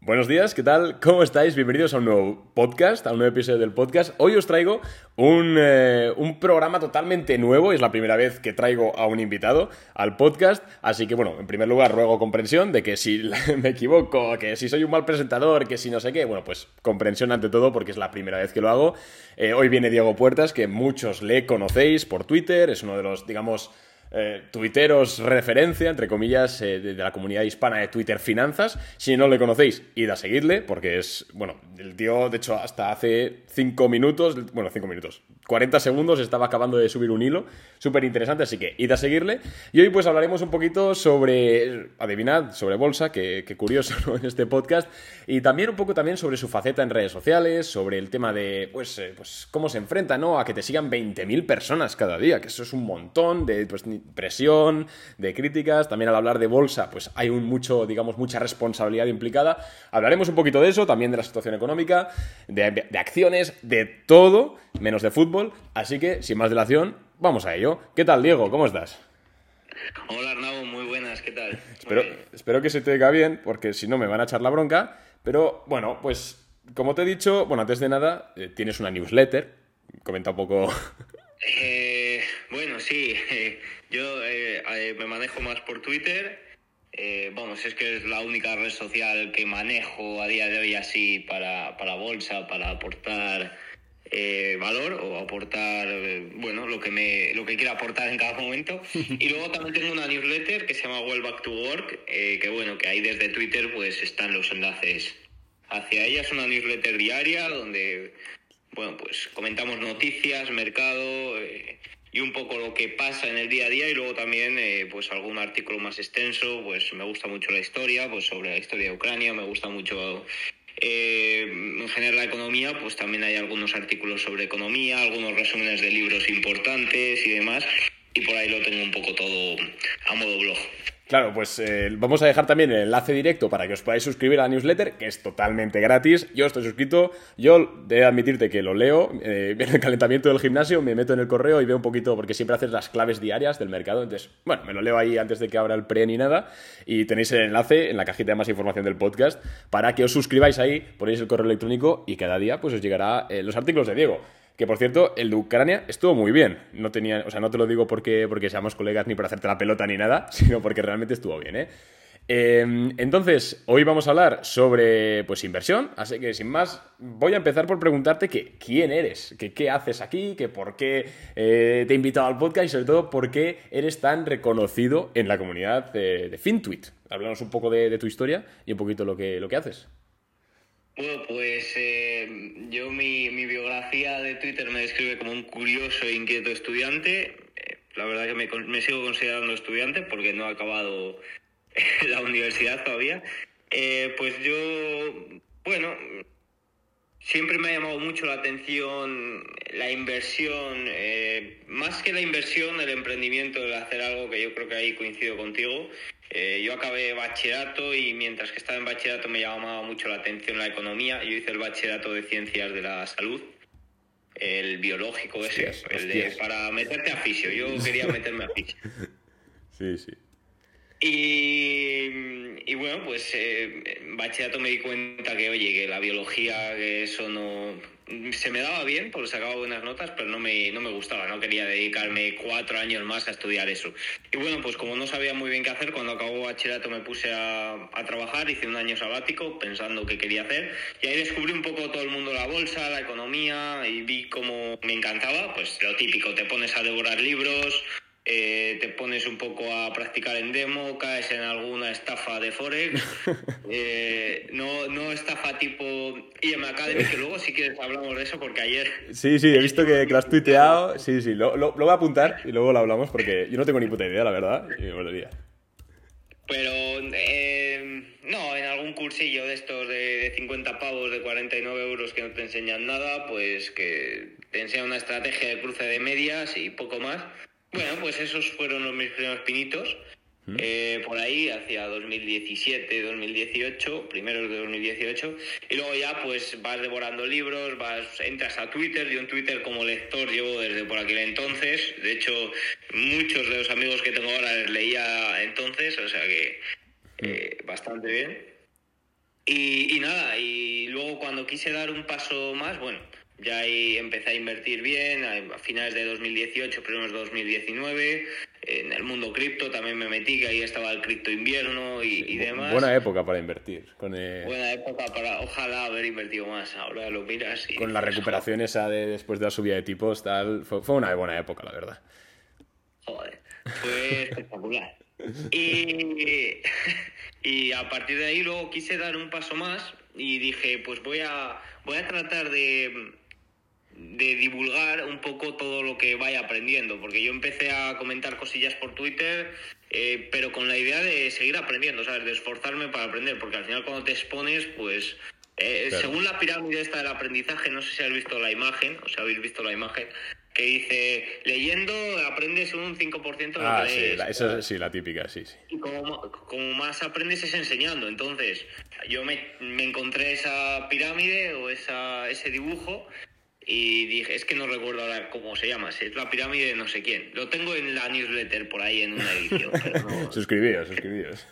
Buenos días, ¿qué tal? ¿Cómo estáis? Bienvenidos a un nuevo podcast, a un nuevo episodio del podcast. Hoy os traigo un, eh, un, programa totalmente nuevo, es la primera vez que traigo a un invitado al podcast, así que bueno, en primer lugar ruego comprensión de que si me equivoco, que si soy un mal presentador, que si no sé qué, bueno, pues comprensión ante todo porque es la primera vez que lo hago. Eh, hoy viene Diego Puertas, que muchos le conocéis por Twitter, es uno de los, digamos, eh, tuiteros referencia, entre comillas, eh, de, la comunidad hispana de Twitter Finanzas. Si no le conocéis, id a seguirle, porque es, bueno, el tío, de hecho, hasta hace 5 minutos, bueno, 5 minutos, 40 segundos estaba acabando de subir un hilo, súper interesante, así que id a seguirle. Y hoy pues hablaremos un poquito sobre, adivinad, sobre bolsa, que, curioso en este podcast, y también un poco también sobre su faceta en redes sociales, sobre el tema de, pues, eh, pues cómo se enfrenta, ¿no? A que te sigan 20.000 personas cada día, que eso es un montón de, pues, presión, de críticas. También al hablar de bolsa, pues hay un mucho, digamos, mucha responsabilidad implicada. Hablaremos un poquito de eso, también de la situación económica, de, acciones, de todo, menos de fútbol. Así que, sin más dilación, vamos a ello. ¿Qué tal, Diego? ¿Cómo estás? Hola Arnau, muy buenas, ¿qué tal? Espero, espero que se te diga bien, porque si no me van a echar la bronca. Pero bueno, pues como te he dicho, bueno, antes de nada, eh, tienes una newsletter. Comenta un poco. Eh, bueno, sí. Yo eh, eh, me manejo más por Twitter. Eh, vamos, es que es la única red social que manejo a día de hoy así para, para bolsa, para aportar valor o aportar, bueno, lo que, me, lo que quiera aportar en cada momento. Y luego también tengo una newsletter que se llama Well Back to Work, que bueno, que ahí desde Twitter pues están los enlaces hacia ella. Es una newsletter diaria donde, bueno, pues comentamos noticias, mercado y un poco lo que pasa en el día a día y luego también eh, pues algún artículo más extenso pues me gusta mucho la historia pues sobre la historia de Ucrania me gusta mucho eh, en general la economía pues también hay algunos artículos sobre economía algunos resúmenes de libros importantes y demás y por ahí lo tengo un poco todo a modo blog Claro, pues eh, vamos a dejar también el enlace directo para que os podáis suscribir a la newsletter, que es totalmente gratis. Yo estoy suscrito, yo de admitirte que lo leo, eh, el calentamiento del gimnasio, me meto en el correo y veo un poquito, porque siempre haces las claves diarias del mercado. Entonces, bueno, me lo leo ahí antes de que abra el pre ni nada. Y tenéis el enlace en la cajita de más información del podcast para que os suscribáis ahí, ponéis el correo electrónico y cada día pues os llegará eh, los artículos de Diego. Que por cierto, el de Ucrania estuvo muy bien. No tenía, o sea, no te lo digo porque, porque seamos colegas ni por hacerte la pelota ni nada, sino porque realmente estuvo bien, ¿eh? Em, entonces, hoy vamos a hablar sobre pues inversión, así que sin más, voy a empezar por preguntarte quién eres, que qué haces aquí, que por qué eh, te he invitado al podcast y sobre todo por qué eres tan reconocido en la comunidad de, FinTweet. Háblanos un poco de, tu historia y un poquito lo que, lo que haces. Bueno, pues eh, yo mi, biografía de Twitter me describe como un curioso e inquieto estudiante. Eh, la verdad que me, sigo considerando estudiante porque no he acabado la universidad todavía. Eh, pues yo, bueno, siempre me ha llamado mucho la atención la inversión, más que la inversión, el emprendimiento, el hacer algo que yo creo que ahí coincido contigo. Eh, yo acabé bachillerato y mientras que estaba en bachillerato me llamaba mucho la atención la economía. Yo hice el bachillerato de ciencias de la salud, el biológico ese, para meterte a fisio. Yo quería meterme a fisio. Sí, sí. Y, bueno, pues eh, en bachillerato me di cuenta que, oye, que la biología, que eso no, se me daba bien porque sacaba buenas notas, pero no me, no me gustaba, no quería dedicarme cuatro años más a estudiar eso. Y bueno, pues como no sabía muy bien qué hacer, cuando acabó bachillerato me puse a, a trabajar, hice un año sabático pensando qué quería hacer y ahí descubrí un poco todo el mundo la bolsa, la economía y vi cómo me encantaba, pues lo típico, te pones a devorar libros, eh, te pones un poco a practicar en demo, caes en alguna estafa de Forex, eh, no, no estafa tipo IM Academy, que luego si quieres hablamos de eso porque ayer... Sí, sí, he visto que, lo has tuiteado, sí, sí, lo, lo, voy a apuntar y luego lo hablamos porque yo no tengo ni puta idea, la verdad, y me molaría. Pero eh, no, en algún cursillo de estos de, de 50 pavos, de 49 euros que no te enseñan nada, pues que te enseñan una estrategia de cruce de medias y poco más bueno, pues esos fueron los mis primeros pinitos. Eh, por ahí, hacia 2017, 2018, primeros de 2018, y luego ya pues vas devorando libros, vas, entras a Twitter, yo en Twitter como lector llevo desde por aquel entonces, de hecho muchos de los amigos que tengo ahora les leía entonces, o sea que eh, bastante bien. Y, y nada, y luego cuando quise dar un paso más, bueno, ya ahí empecé a invertir bien, a finales de 2018, primeros de 2019. En el mundo cripto también me metí, que ahí estaba el cripto invierno y, y demás. Buena época para invertir. Con, eh, Buena época para, ojalá, haber invertido más. Ahora lo miras y... con la recuperación esa de después de la subida de tipos, tal. Fue, fue una buena época, la verdad. Joder, fue espectacular. Y, y a partir de ahí luego quise dar un paso más y dije, pues voy a, voy a tratar de, de divulgar un poco todo lo que vaya aprendiendo, porque yo empecé a comentar cosillas por Twitter, eh, pero con la idea de seguir aprendiendo, ¿sabes? De esforzarme para aprender, porque al final cuando te expones, pues... eh, Claro. Según la pirámide esta del aprendizaje, no sé si habéis visto la imagen, o si habéis visto la imagen, que dice, leyendo aprendes un 5% de lo Ah, que sí, lees. la, esa, sí, la típica, sí, sí. Y como, como más aprendes es enseñando. Entonces, yo me, me encontré esa pirámide o esa, ese dibujo y dije, es que no recuerdo ahora cómo se llama, es la pirámide de no sé quién. Lo tengo en la newsletter por ahí en una edición. pero no- Suscribíos, suscribíos.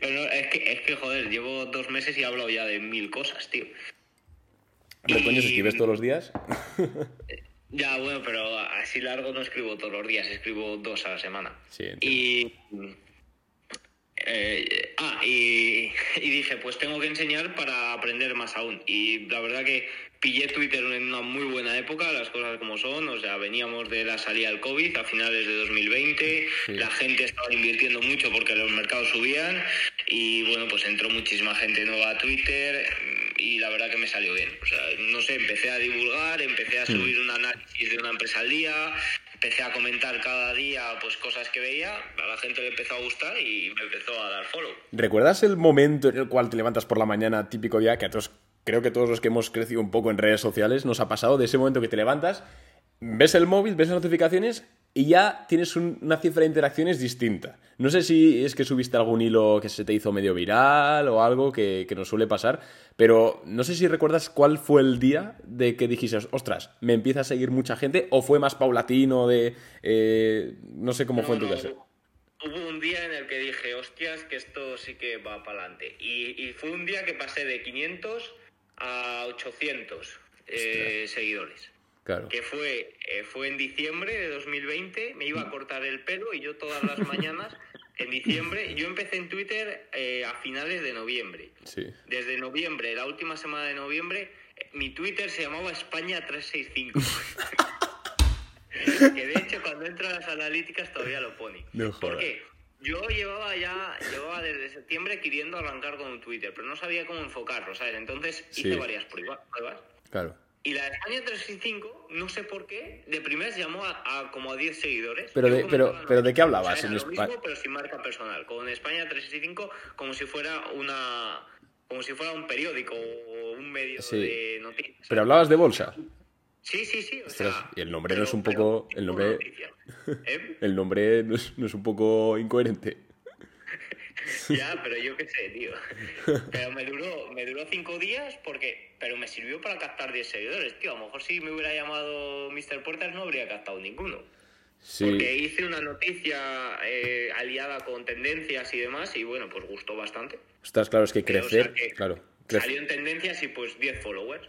pero es, que, es que, joder, llevo dos meses y he hablado ya de mil cosas, tío. ¿Pero coño, Y- si escribes todos los días? Ya, bueno, pero así largo no escribo todos los días, escribo dos a la semana. Sí, entiendo. Y. eh, ah, y, y dije, pues tengo que enseñar para aprender más aún. Y la verdad que pillé Twitter en una muy buena época, las cosas como son. O sea, veníamos de la salida del COVID a finales de 2020. Sí. La gente estaba invirtiendo mucho porque los mercados subían. Y bueno, pues entró muchísima gente nueva a Twitter. Y la verdad que me salió bien. O sea, no sé, empecé a divulgar, empecé a subir un análisis de una empresa al día. Empecé a comentar cada día pues cosas que veía, a la gente le empezó a gustar y me empezó a dar follow. ¿Recuerdas el momento en el cual te levantas por la mañana, típico día, que a todos, creo que todos los que hemos crecido un poco en redes sociales nos ha pasado, de ese momento que te levantas, ves el móvil, ves las notificaciones y ya tienes un- una cifra de interacciones distinta? No sé si es que subiste algún hilo que se te hizo medio viral o algo que, que nos suele pasar, pero no sé si recuerdas cuál fue el día de que dijiste, ostras, me empieza a seguir mucha gente, o fue más paulatino de... eh, no sé cómo fue en tu caso. Hubo un día en el que dije, hostias, que esto sí que va para adelante. Y, y fue un día que pasé de 500 a 800 eh, seguidores. Claro. Que fue, eh, fue en diciembre de 2020, me iba a cortar el pelo y yo todas las mañanas, en diciembre, yo empecé en Twitter eh, a finales de noviembre. Sí. Desde noviembre, la última semana de noviembre, mi Twitter se llamaba España 365. que de hecho cuando entro a las analíticas todavía lo pone. No jodas. Porque yo llevaba ya, llevaba desde septiembre queriendo arrancar con un Twitter, pero no sabía cómo enfocarlo, ¿sabes? Entonces Sí. hice varias prueba- pruebas. Claro. Y la de España 365, no sé por qué, de primeras llamó a, a como a 10 seguidores. Pero de- pero- pero ¿de qué hablabas o sea, en lo Espa- mismo, pero sin marca personal. Con España 365 como si fuera una... Como si fuera un periódico o un medio Sí. de noticias. Pero hablabas de bolsa. Sí, sí, sí. O Ostras, sea, y el nombre no es un poco- el nombre-. ¿Eh? El nombre no es, no es un poco incoherente. Ya, pero yo qué sé, tío. Pero me duró, me duró cinco días porque, pero me sirvió para captar 10 seguidores, tío. A lo mejor si me hubiera llamado Mr. Puertas no habría captado ninguno. Porque hice una noticia eh, aliada con tendencias y demás y bueno, pues gustó bastante. Ostras, claro, es que o sea crecer. que Claro. crece- Salió en tendencias y pues 10 followers.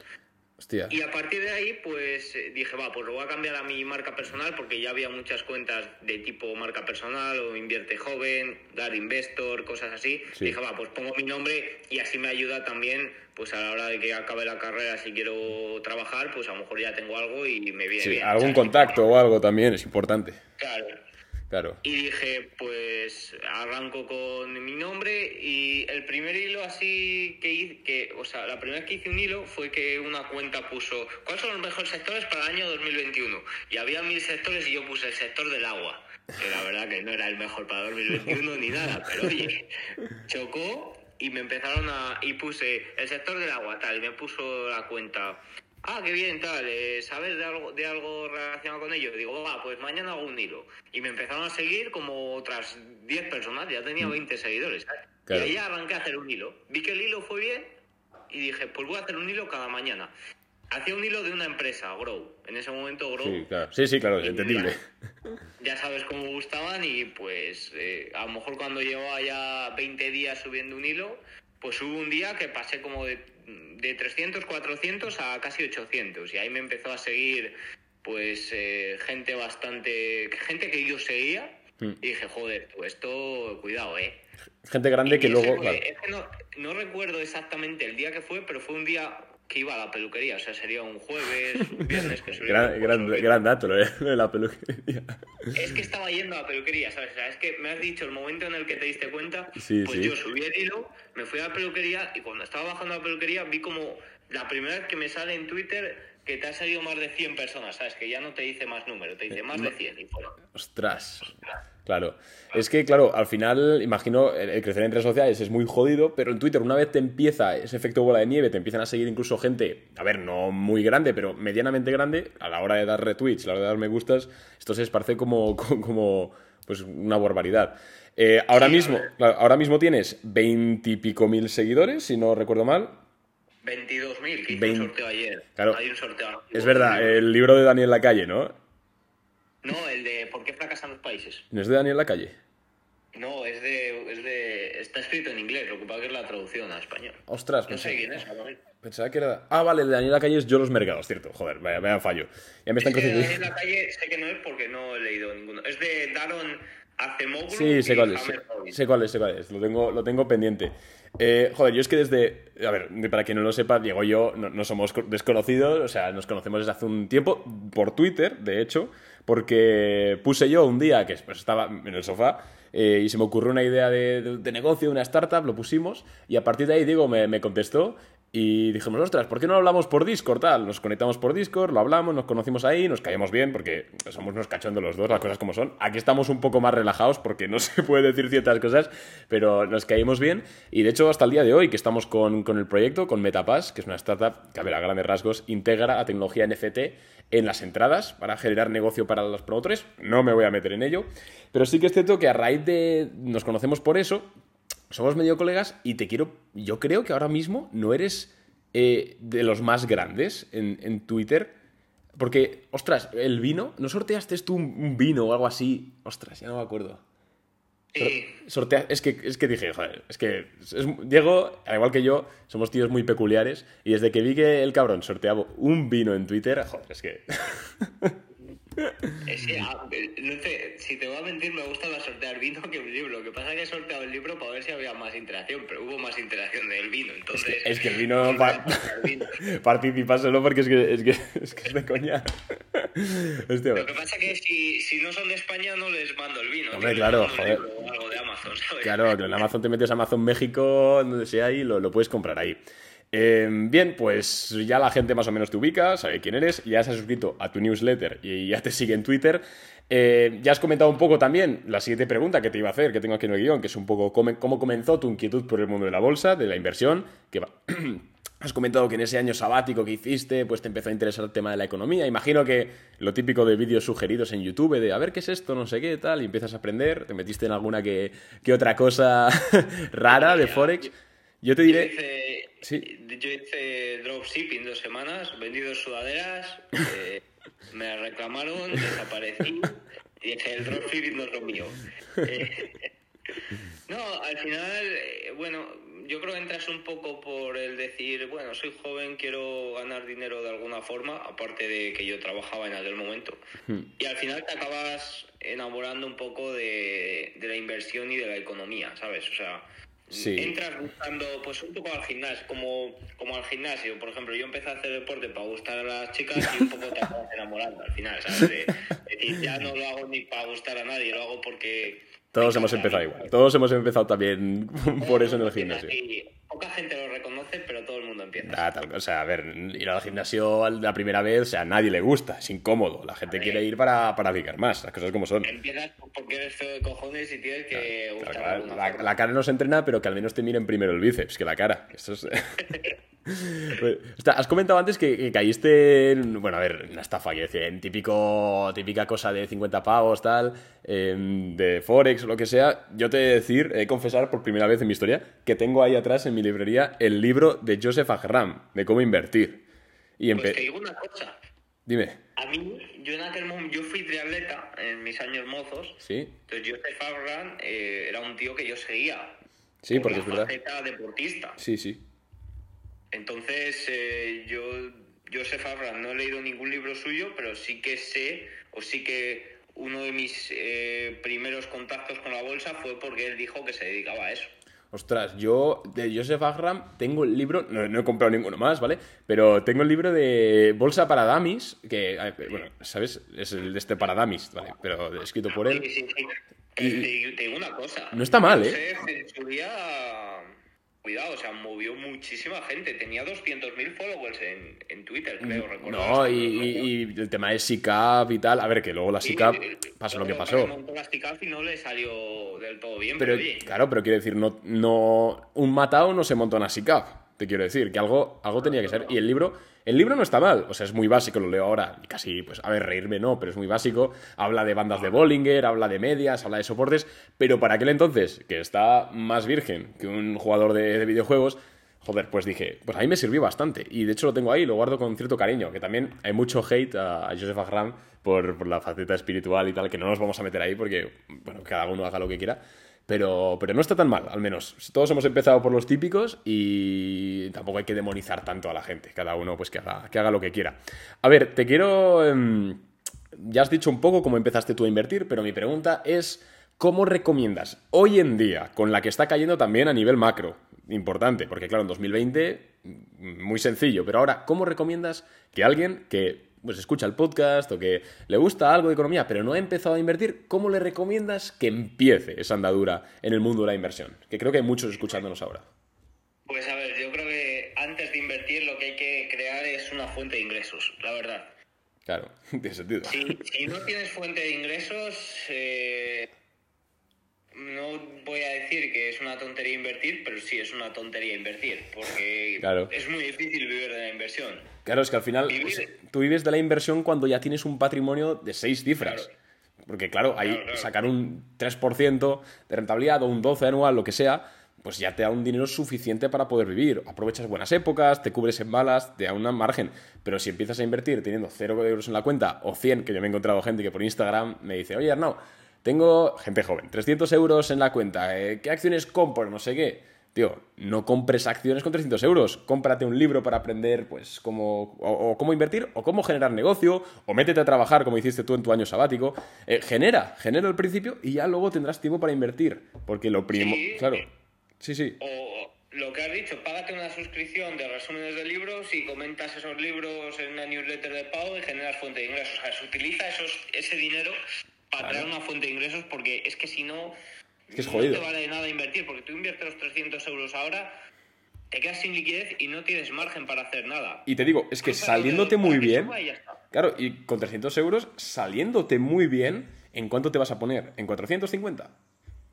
Hostia. Y a partir de ahí, pues eh, dije, va, pues lo voy a cambiar a mi marca personal porque ya había muchas cuentas de tipo marca personal o invierte joven, dar investor, cosas así. Sí. Dije, va, pues pongo mi nombre y así me ayuda también, pues a la hora de que acabe la carrera, si quiero trabajar, pues a lo mejor ya tengo algo y me viene Sí, bien. algún ¿sabes? contacto o algo también es importante. Claro. Claro. Y dije, pues arranco con mi nombre y el primer hilo así que hice, que, o sea, la primera vez que hice un hilo fue que una cuenta puso, ¿cuáles son los mejores sectores para el año 2021? Y había mil sectores y yo puse el sector del agua, que la verdad que no era el mejor para 2021 ni nada, pero oye, chocó y me empezaron a, y puse el sector del agua, tal, y me puso la cuenta. Ah, qué bien, tal, eh, ¿sabes de algo, de algo relacionado con ello? Digo, va, pues mañana hago un hilo. Y me empezaron a seguir como otras 10 personas, ya tenía 20 seguidores. ¿sabes? Mm. Claro. Y ahí arranqué a hacer un hilo. Vi que el hilo fue bien y dije, pues voy a hacer un hilo cada mañana. Hacía un hilo de una empresa, Grow. En ese momento, Grow, Sí, claro. Sí, sí, claro, es entendible. ya sabes cómo gustaban y pues eh, a lo mejor cuando llevaba ya 20 días subiendo un hilo, pues hubo un día que pasé como de, de 300, 400 a casi 800 y ahí me empezó a seguir pues eh, gente bastante, gente que yo seguía Mm. y dije, joder, tú esto, cuidado, eh. Gente grande que Y luego. fue- claro. es que no, no recuerdo exactamente el día que fue, pero fue un día que iba a la peluquería, o sea, sería un jueves, un viernes que subía Gran, gran, gran dato lo de, la peluquería. Es que estaba yendo a la peluquería, ¿sabes? O sea, es que me has dicho el momento en el que te diste cuenta, Sí, pues sí. yo subí el hilo, me fui a la peluquería y cuando estaba bajando a la peluquería vi como la primera vez que me sale en Twitter que te ha salido más de 100 personas, ¿sabes? Que ya no te dice más número, te dice más de 100 y fuera. Ostras. Claro. Es que, claro, al final, imagino, el, crecer en redes sociales es muy jodido, pero en Twitter, una vez te empieza ese efecto bola de nieve, te empiezan a seguir incluso gente, a ver, no muy grande, pero medianamente grande, a la hora de dar retweets, a la hora de dar me gustas, esto se esparce como, como, como, pues una barbaridad. Eh, ahora Sí, mismo, claro, ahora mismo tienes veintipico mil seguidores, si no recuerdo mal. 22.000, que Vein- un sorteo ayer. Claro. Hay un sorteo. Es verdad, el libro de Daniel Lacalle, ¿no? No, el de ¿Por qué fracasan los países? ¿No es de Daniel Lacalle? No, es de, es de... Está escrito en inglés, lo que pasa que es la traducción a español. Ostras, No sé quién es. Pensaba que era. Ah, vale, el de Daniel Lacalle es Yo los Mercados, cierto. Joder, vaya, vaya fallo. Ya me están Es que creciendo. en la calle sé que no es porque no he leído ninguno. Es de Daron Acemoglu Sí, sé cuál es. Sé, sé cuál es, sé cuál es. Lo tengo, lo tengo pendiente. Eh, joder, yo es que desde. A ver, para quien no lo sepa, Diego y yo no, no somos co- desconocidos, o sea, nos conocemos desde hace un tiempo, por Twitter, de hecho, porque puse yo un día que pues, estaba en el sofá eh, y se me ocurrió una idea de, de- de negocio, una startup, lo pusimos, y a partir de ahí Diego me contestó. Y dijimos, ostras, ¿por qué no hablamos por Discord? Tal, nos conectamos por Discord, lo hablamos, nos conocimos ahí, nos caemos bien, porque somos unos cachondos los dos, las cosas como son. Aquí estamos un poco más relajados porque no se puede decir ciertas cosas, pero nos caímos bien. Y de hecho, hasta el día de hoy, que estamos con, con el proyecto, con MetaPass, que es una startup que, a ver, a grandes rasgos, integra la tecnología NFT en las entradas para generar negocio para los promotores. No me voy a meter en ello, pero sí que es cierto que a raíz de. Nos conocemos por eso, somos medio colegas y te quiero. Yo creo que ahora mismo no eres eh, de los más grandes en, en Twitter. Porque, ostras, el vino. ¿No sorteaste tú un, vino o algo así? Ostras, ya no me acuerdo. Sí, Sortea, es, que, es que dije, joder, es que es- Diego, al igual que yo, somos tíos muy peculiares. Y desde que vi que el cabrón sorteaba un vino en Twitter, joder, es que. es que, ah, eh, no sé, si te voy a mentir, me gusta más sortear vino que un libro. Lo que pasa es que he sorteado el libro para ver si había más interacción, pero hubo más interacción del vino. Entonces, es que el vino. pa- el vino. Participáselo porque es que es, que, es, que es de coña. Hostia, Lo que pasa es que si, si no son de España, no les mando el vino. Hombre, claro, joder. algo de Amazon, ¿sabes? Claro, que en Amazon te metes a Amazon México, donde sea, y lo, lo puedes comprar ahí. Eh, bien, pues ya la gente más o menos te ubica, sabe quién eres, ya se ha suscrito a tu newsletter y ya te sigue en Twitter. Eh, ya has comentado un poco también la siguiente pregunta que te iba a hacer, que tengo aquí en el guion, que es un poco cómo, comenzó tu inquietud por el mundo de la bolsa, de la inversión, que va- Has comentado que en ese año sabático que hiciste, pues te empezó a interesar el tema de la economía. Imagino que lo típico de vídeos sugeridos en YouTube, de a ver qué es esto, no sé qué, tal, y empiezas a aprender, te metiste en alguna que, que otra cosa rara de Forex. Yo te Yo diré... hice, Sí. yo hice dropshipping dos semanas, vendí dos sudaderas, eh, me reclamaron, desaparecí y dije, el dropshipping no es lo mío. Eh, no, al final, eh, bueno, yo creo que entras un poco por el decir, bueno, soy joven, quiero ganar dinero de alguna forma, aparte de que yo trabajaba en aquel momento. Hmm. Y al final te acabas enamorando un poco de, de la inversión y de la economía, ¿sabes? O sea, Sí. entras buscando, pues un poco al gimnasio, como, como al gimnasio. Por ejemplo, yo empecé a hacer deporte para gustar a las chicas y un poco te acabas enamorando al final, ¿sabes? De- Es decir, ya no lo hago ni para gustar a nadie, lo hago porque... Todos hemos empezado igual. Todos hemos empezado también por eso en el gimnasio. Y poca gente tal- o sea, a ver, ir al gimnasio la primera vez, o sea, a nadie le gusta, es incómodo. La gente quiere ir para, para picar más, las cosas como son. Empiezas porque eres feo de cojones y tienes que Claro, gustar claro, la, la cara no se entrena, pero que al menos te miren primero el bíceps que la cara. Esto es... Pues, Ostras, has comentado antes que, que caíste en, bueno, a ver, una estafa, quiero decir, en típico, típica cosa de 50 pavos, tal, em, de Forex o lo que sea. Yo te he de decir, he de confesar por primera vez en mi historia, que tengo ahí atrás en mi librería el libro de Joseph Agram, de cómo invertir. Y Pues te digo una cosa. Dime, A mí, yo en aquel momento, yo fui triatleta en mis años mozos. ¿sí? Entonces, Joseph Abraham eh, era un tío que yo seguía. Sí, porque es verdad. deportista. Sí, sí. Entonces, eh, yo, Joseph Abram, no he leído ningún libro suyo, pero sí que sé, o sí que uno de mis eh, primeros contactos con la bolsa fue porque él dijo que se dedicaba a eso. Ostras, yo de Joseph Agram tengo el libro, no, no he comprado ninguno más, ¿vale? Pero tengo el libro de Bolsa para Damis, que, bueno, ¿sabes? Es el de este para Damis, ¿vale? Pero escrito por él. Sí, sí, sí. Y- Te, te digo una cosa. No está mal, ¿eh? Joseph en su día, cuidado, o sea, movió muchísima gente. Tenía 200.000 followers en, en Twitter, creo, recordar. Mm, No, y, y- y el tema de SICAP y tal, a ver, que luego la SICAP pasó lo que pasó. montó la SICAP y no le salió del todo bien, Pero, pero, oye, claro, pero quiero decir, no, no, un matado no se montó una SICAP, te quiero decir, que algo, algo tenía que ser. Y el libro, el libro no está mal, o sea, es muy básico, lo leo ahora, y casi, pues, a ver, reírme no, pero es muy básico. Habla de bandas de Bollinger, habla de medias, habla de soportes, pero para aquel entonces, que está más virgen que un jugador de, de videojuegos, joder, pues dije, pues a mí me sirvió bastante. Y de hecho lo tengo ahí, lo guardo con cierto cariño, que también hay mucho hate a, a Joseph Agram por, por la faceta espiritual y tal, que no nos vamos a meter ahí porque, bueno, cada uno haga lo que quiera. Pero, pero no está tan mal, al menos. Todos hemos empezado por los típicos y tampoco hay que demonizar tanto a la gente. Cada uno pues que haga, que haga lo que quiera. A ver, te quiero... em, ya has dicho un poco cómo empezaste tú a invertir, pero mi pregunta es, ¿cómo recomiendas hoy en día, con la que está cayendo también a nivel macro? Importante, porque claro, en 2020, mm, muy sencillo, pero ahora, ¿cómo recomiendas que alguien que pues escucha el podcast o que le gusta algo de economía, pero no ha empezado a invertir, ¿cómo le recomiendas que empiece esa andadura en el mundo de la inversión? Que creo que hay muchos escuchándonos ahora. Pues a ver, yo creo que antes de invertir lo que hay que crear es una fuente de ingresos, la verdad. Claro, tiene sentido. Si, si no tienes fuente de ingresos, eh, no voy a decir que es una tontería invertir, pero sí es una tontería invertir, porque Claro. es muy difícil vivir de la inversión. Claro, es que al final Vivir- tú vives de la inversión cuando ya tienes un patrimonio de seis cifras. Claro. Porque claro, ahí Claro, claro. sacar un 3% de rentabilidad o un 12 anual, lo que sea, pues ya te da un dinero suficiente para poder vivir. Aprovechas buenas épocas, te cubres en balas, te da un margen. Pero si empiezas a invertir teniendo 0 euros en la cuenta o 100, que yo me he encontrado gente que por Instagram me dice, oye Arnau, tengo gente joven, 300 euros en la cuenta, eh, ¿qué acciones compro? No sé qué. Tío, no compres acciones con 300 euros. Cómprate un libro para aprender, pues, cómo, o, o cómo invertir, o cómo generar negocio, o métete a trabajar, como hiciste tú en tu año sabático. Eh, genera, genera al principio y ya luego tendrás tiempo para invertir. Porque lo primo. Sí. Claro. Sí, sí. O lo que has dicho, págate una suscripción de resúmenes de libros y comentas esos libros en una newsletter de pago y generas fuente de ingresos. O sea, se utiliza esos, ese dinero para Claro. crear una fuente de ingresos porque es que si no, Es que es no jodido. te vale nada invertir porque tú inviertes los 300 euros ahora, te quedas sin liquidez y no tienes margen para hacer nada. Y te digo, es que saliéndote muy bien. Claro, y con 300 euros, saliéndote muy bien, ¿en cuánto te vas a poner? ¿En 450?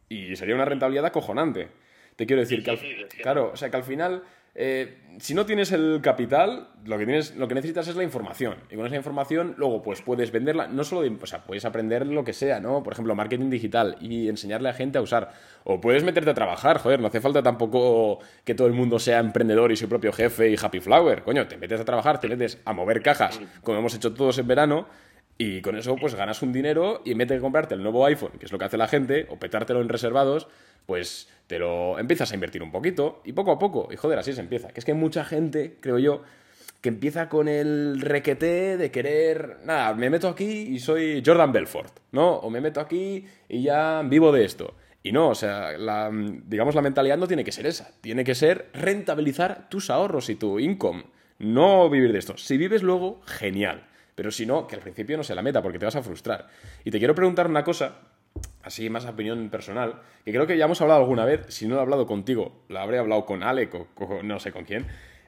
Y sería una rentabilidad acojonante. Te quiero decir Sí, que al, sí, sí, claro, o sea que al final, eh, si no tienes el capital, lo que tienes, lo que necesitas es la información. Y con esa información, luego, pues puedes venderla, no solo de, o sea, puedes aprender lo que sea, ¿no? Por ejemplo, marketing digital y enseñarle a gente a usar. O puedes meterte a trabajar, joder, no hace falta tampoco que todo el mundo sea emprendedor y su propio jefe y happy flower. Coño, te metes a trabajar, te metes a mover cajas, como hemos hecho todos en verano. Y con eso, pues ganas un dinero y en vez de comprarte el nuevo iPhone, que es lo que hace la gente, o petártelo en reservados, pues te lo empiezas a invertir un poquito y poco a poco. Y joder, así se empieza. Que es que hay mucha gente, creo yo, que empieza con el requete de querer, nada, me meto aquí y soy Jordan Belfort, ¿no? O me meto aquí y ya vivo de esto. Y no, o sea, la, digamos, la mentalidad no tiene que ser esa. Tiene que ser rentabilizar tus ahorros y tu income. No vivir de esto. Si vives luego, genial. Pero si no, que al principio no sea la meta, porque te vas a frustrar. Y te quiero preguntar una cosa, así más opinión personal, que creo que ya hemos hablado alguna vez, si no lo he hablado contigo, lo habré hablado con Alec o, no sé con quién,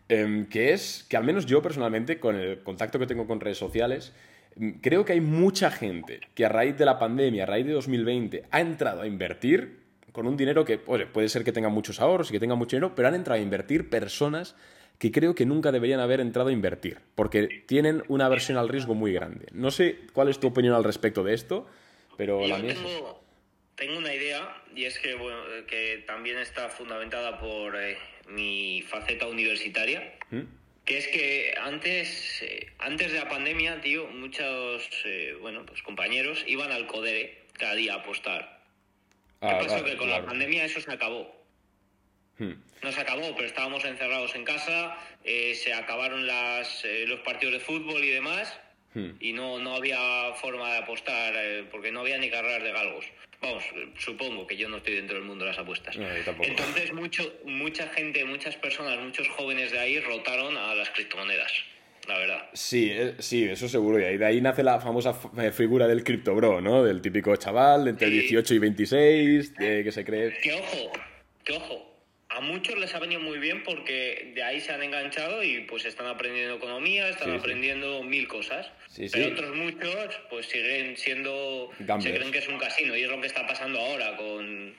em, que es que al menos yo personalmente, con el contacto que tengo con redes sociales, em, creo que hay mucha gente que a raíz de la pandemia, a raíz de 2020, ha entrado a invertir con un dinero que oye, puede ser que tenga muchos ahorros y que tenga mucho dinero, pero han entrado a invertir personas que creo que nunca deberían haber entrado a invertir, porque tienen una aversión al riesgo muy grande. No sé cuál es tu opinión al respecto de esto, pero la Yo mía es esa. tengo, tengo una idea y es que, bueno, que también está fundamentada por eh, mi faceta universitaria. ¿Mm? Que es que antes, eh, antes de la pandemia, tío, muchos eh, bueno, pues compañeros iban al Codere cada día a apostar. ¿Qué Ah, pasó? vale, que con claro. la pandemia eso se acabó. Hmm. No se acabó, pero estábamos encerrados en casa, eh, se acabaron las, eh, los partidos de fútbol y demás, hmm. y no, no había forma de apostar, eh, porque no había ni carreras de galgos. Vamos, supongo que yo no estoy dentro del mundo de las apuestas. Entonces, mucho, mucha gente, muchas personas, muchos jóvenes de ahí rotaron a las criptomonedas. La verdad. Sí, sí, eso seguro. Y de ahí nace la famosa figura del criptobro, ¿no? Del típico chaval de entre 18 y 26, que se cree... Que ojo, que ojo, a muchos les ha venido muy bien porque de ahí se han enganchado y pues están aprendiendo economía, están aprendiendo mil cosas. Pero otros muchos pues siguen siendo... Se creen que es un casino y es lo que está pasando ahora con,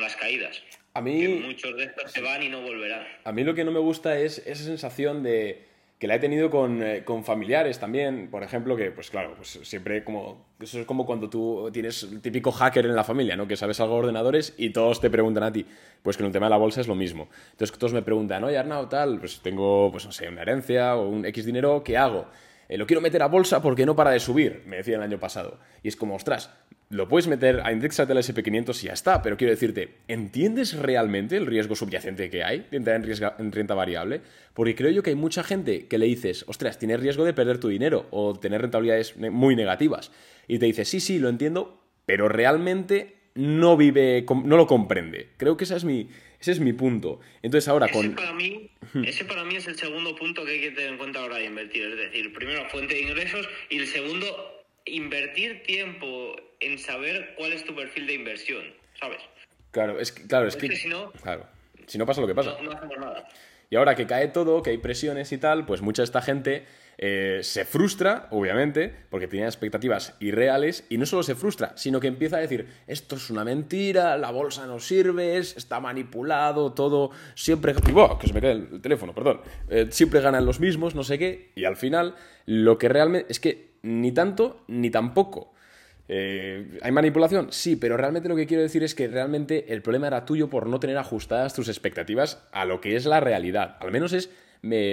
las caídas. A mí... muchos de estos se van y no volverán. A mí lo que no me gusta es esa sensación de que la he tenido eh, con, familiares también, por ejemplo, que pues claro, pues siempre como, eso es como cuando tú tienes el típico hacker en la familia, ¿no? Que sabes algo de ordenadores y todos te preguntan a ti, pues que en el tema de la bolsa es lo mismo. Entonces todos me preguntan, oye Arnau, tal, pues tengo, pues no sé, una herencia o un X dinero, ¿qué hago? Eh, lo quiero meter a bolsa porque no para de subir, me decía el año pasado. Y es como, ostras, lo puedes meter a indexarte al SP500 y ya está, pero quiero decirte, ¿entiendes realmente el riesgo subyacente que hay de entrar en, en, renta variable? Porque creo yo que hay mucha gente que le dices, ostras, tienes riesgo de perder tu dinero o tener rentabilidades muy negativas. Y te dice, sí, sí, lo entiendo, pero realmente no vive, no lo comprende. Creo que esa es mi, ese es mi punto. Entonces ahora ese con... Para mí, ese para mí es el segundo punto que hay que tener en cuenta ahora de invertir. Es decir, primero fuente de ingresos y el segundo, invertir tiempo en saber cuál es tu perfil de inversión, ¿sabes? Claro, es que... Claro, es que... Si no, claro, si no pasa lo que pasa. No, no hacemos nada. Y ahora que cae todo, que hay presiones y tal, pues mucha de esta gente eh, se frustra, obviamente, porque tenía expectativas irreales, y no solo se frustra, sino que empieza a decir, esto es una mentira, la bolsa no sirve, está manipulado, todo, siempre... que se me cae el teléfono, perdón. Eh, siempre ganan los mismos, no sé qué, y al final lo que realmente es que ni tanto ni tampoco. Eh, ¿Hay manipulación? Sí, pero realmente lo que quiero decir es que realmente el problema era tuyo por no tener ajustadas tus expectativas a lo que es la realidad. Al menos es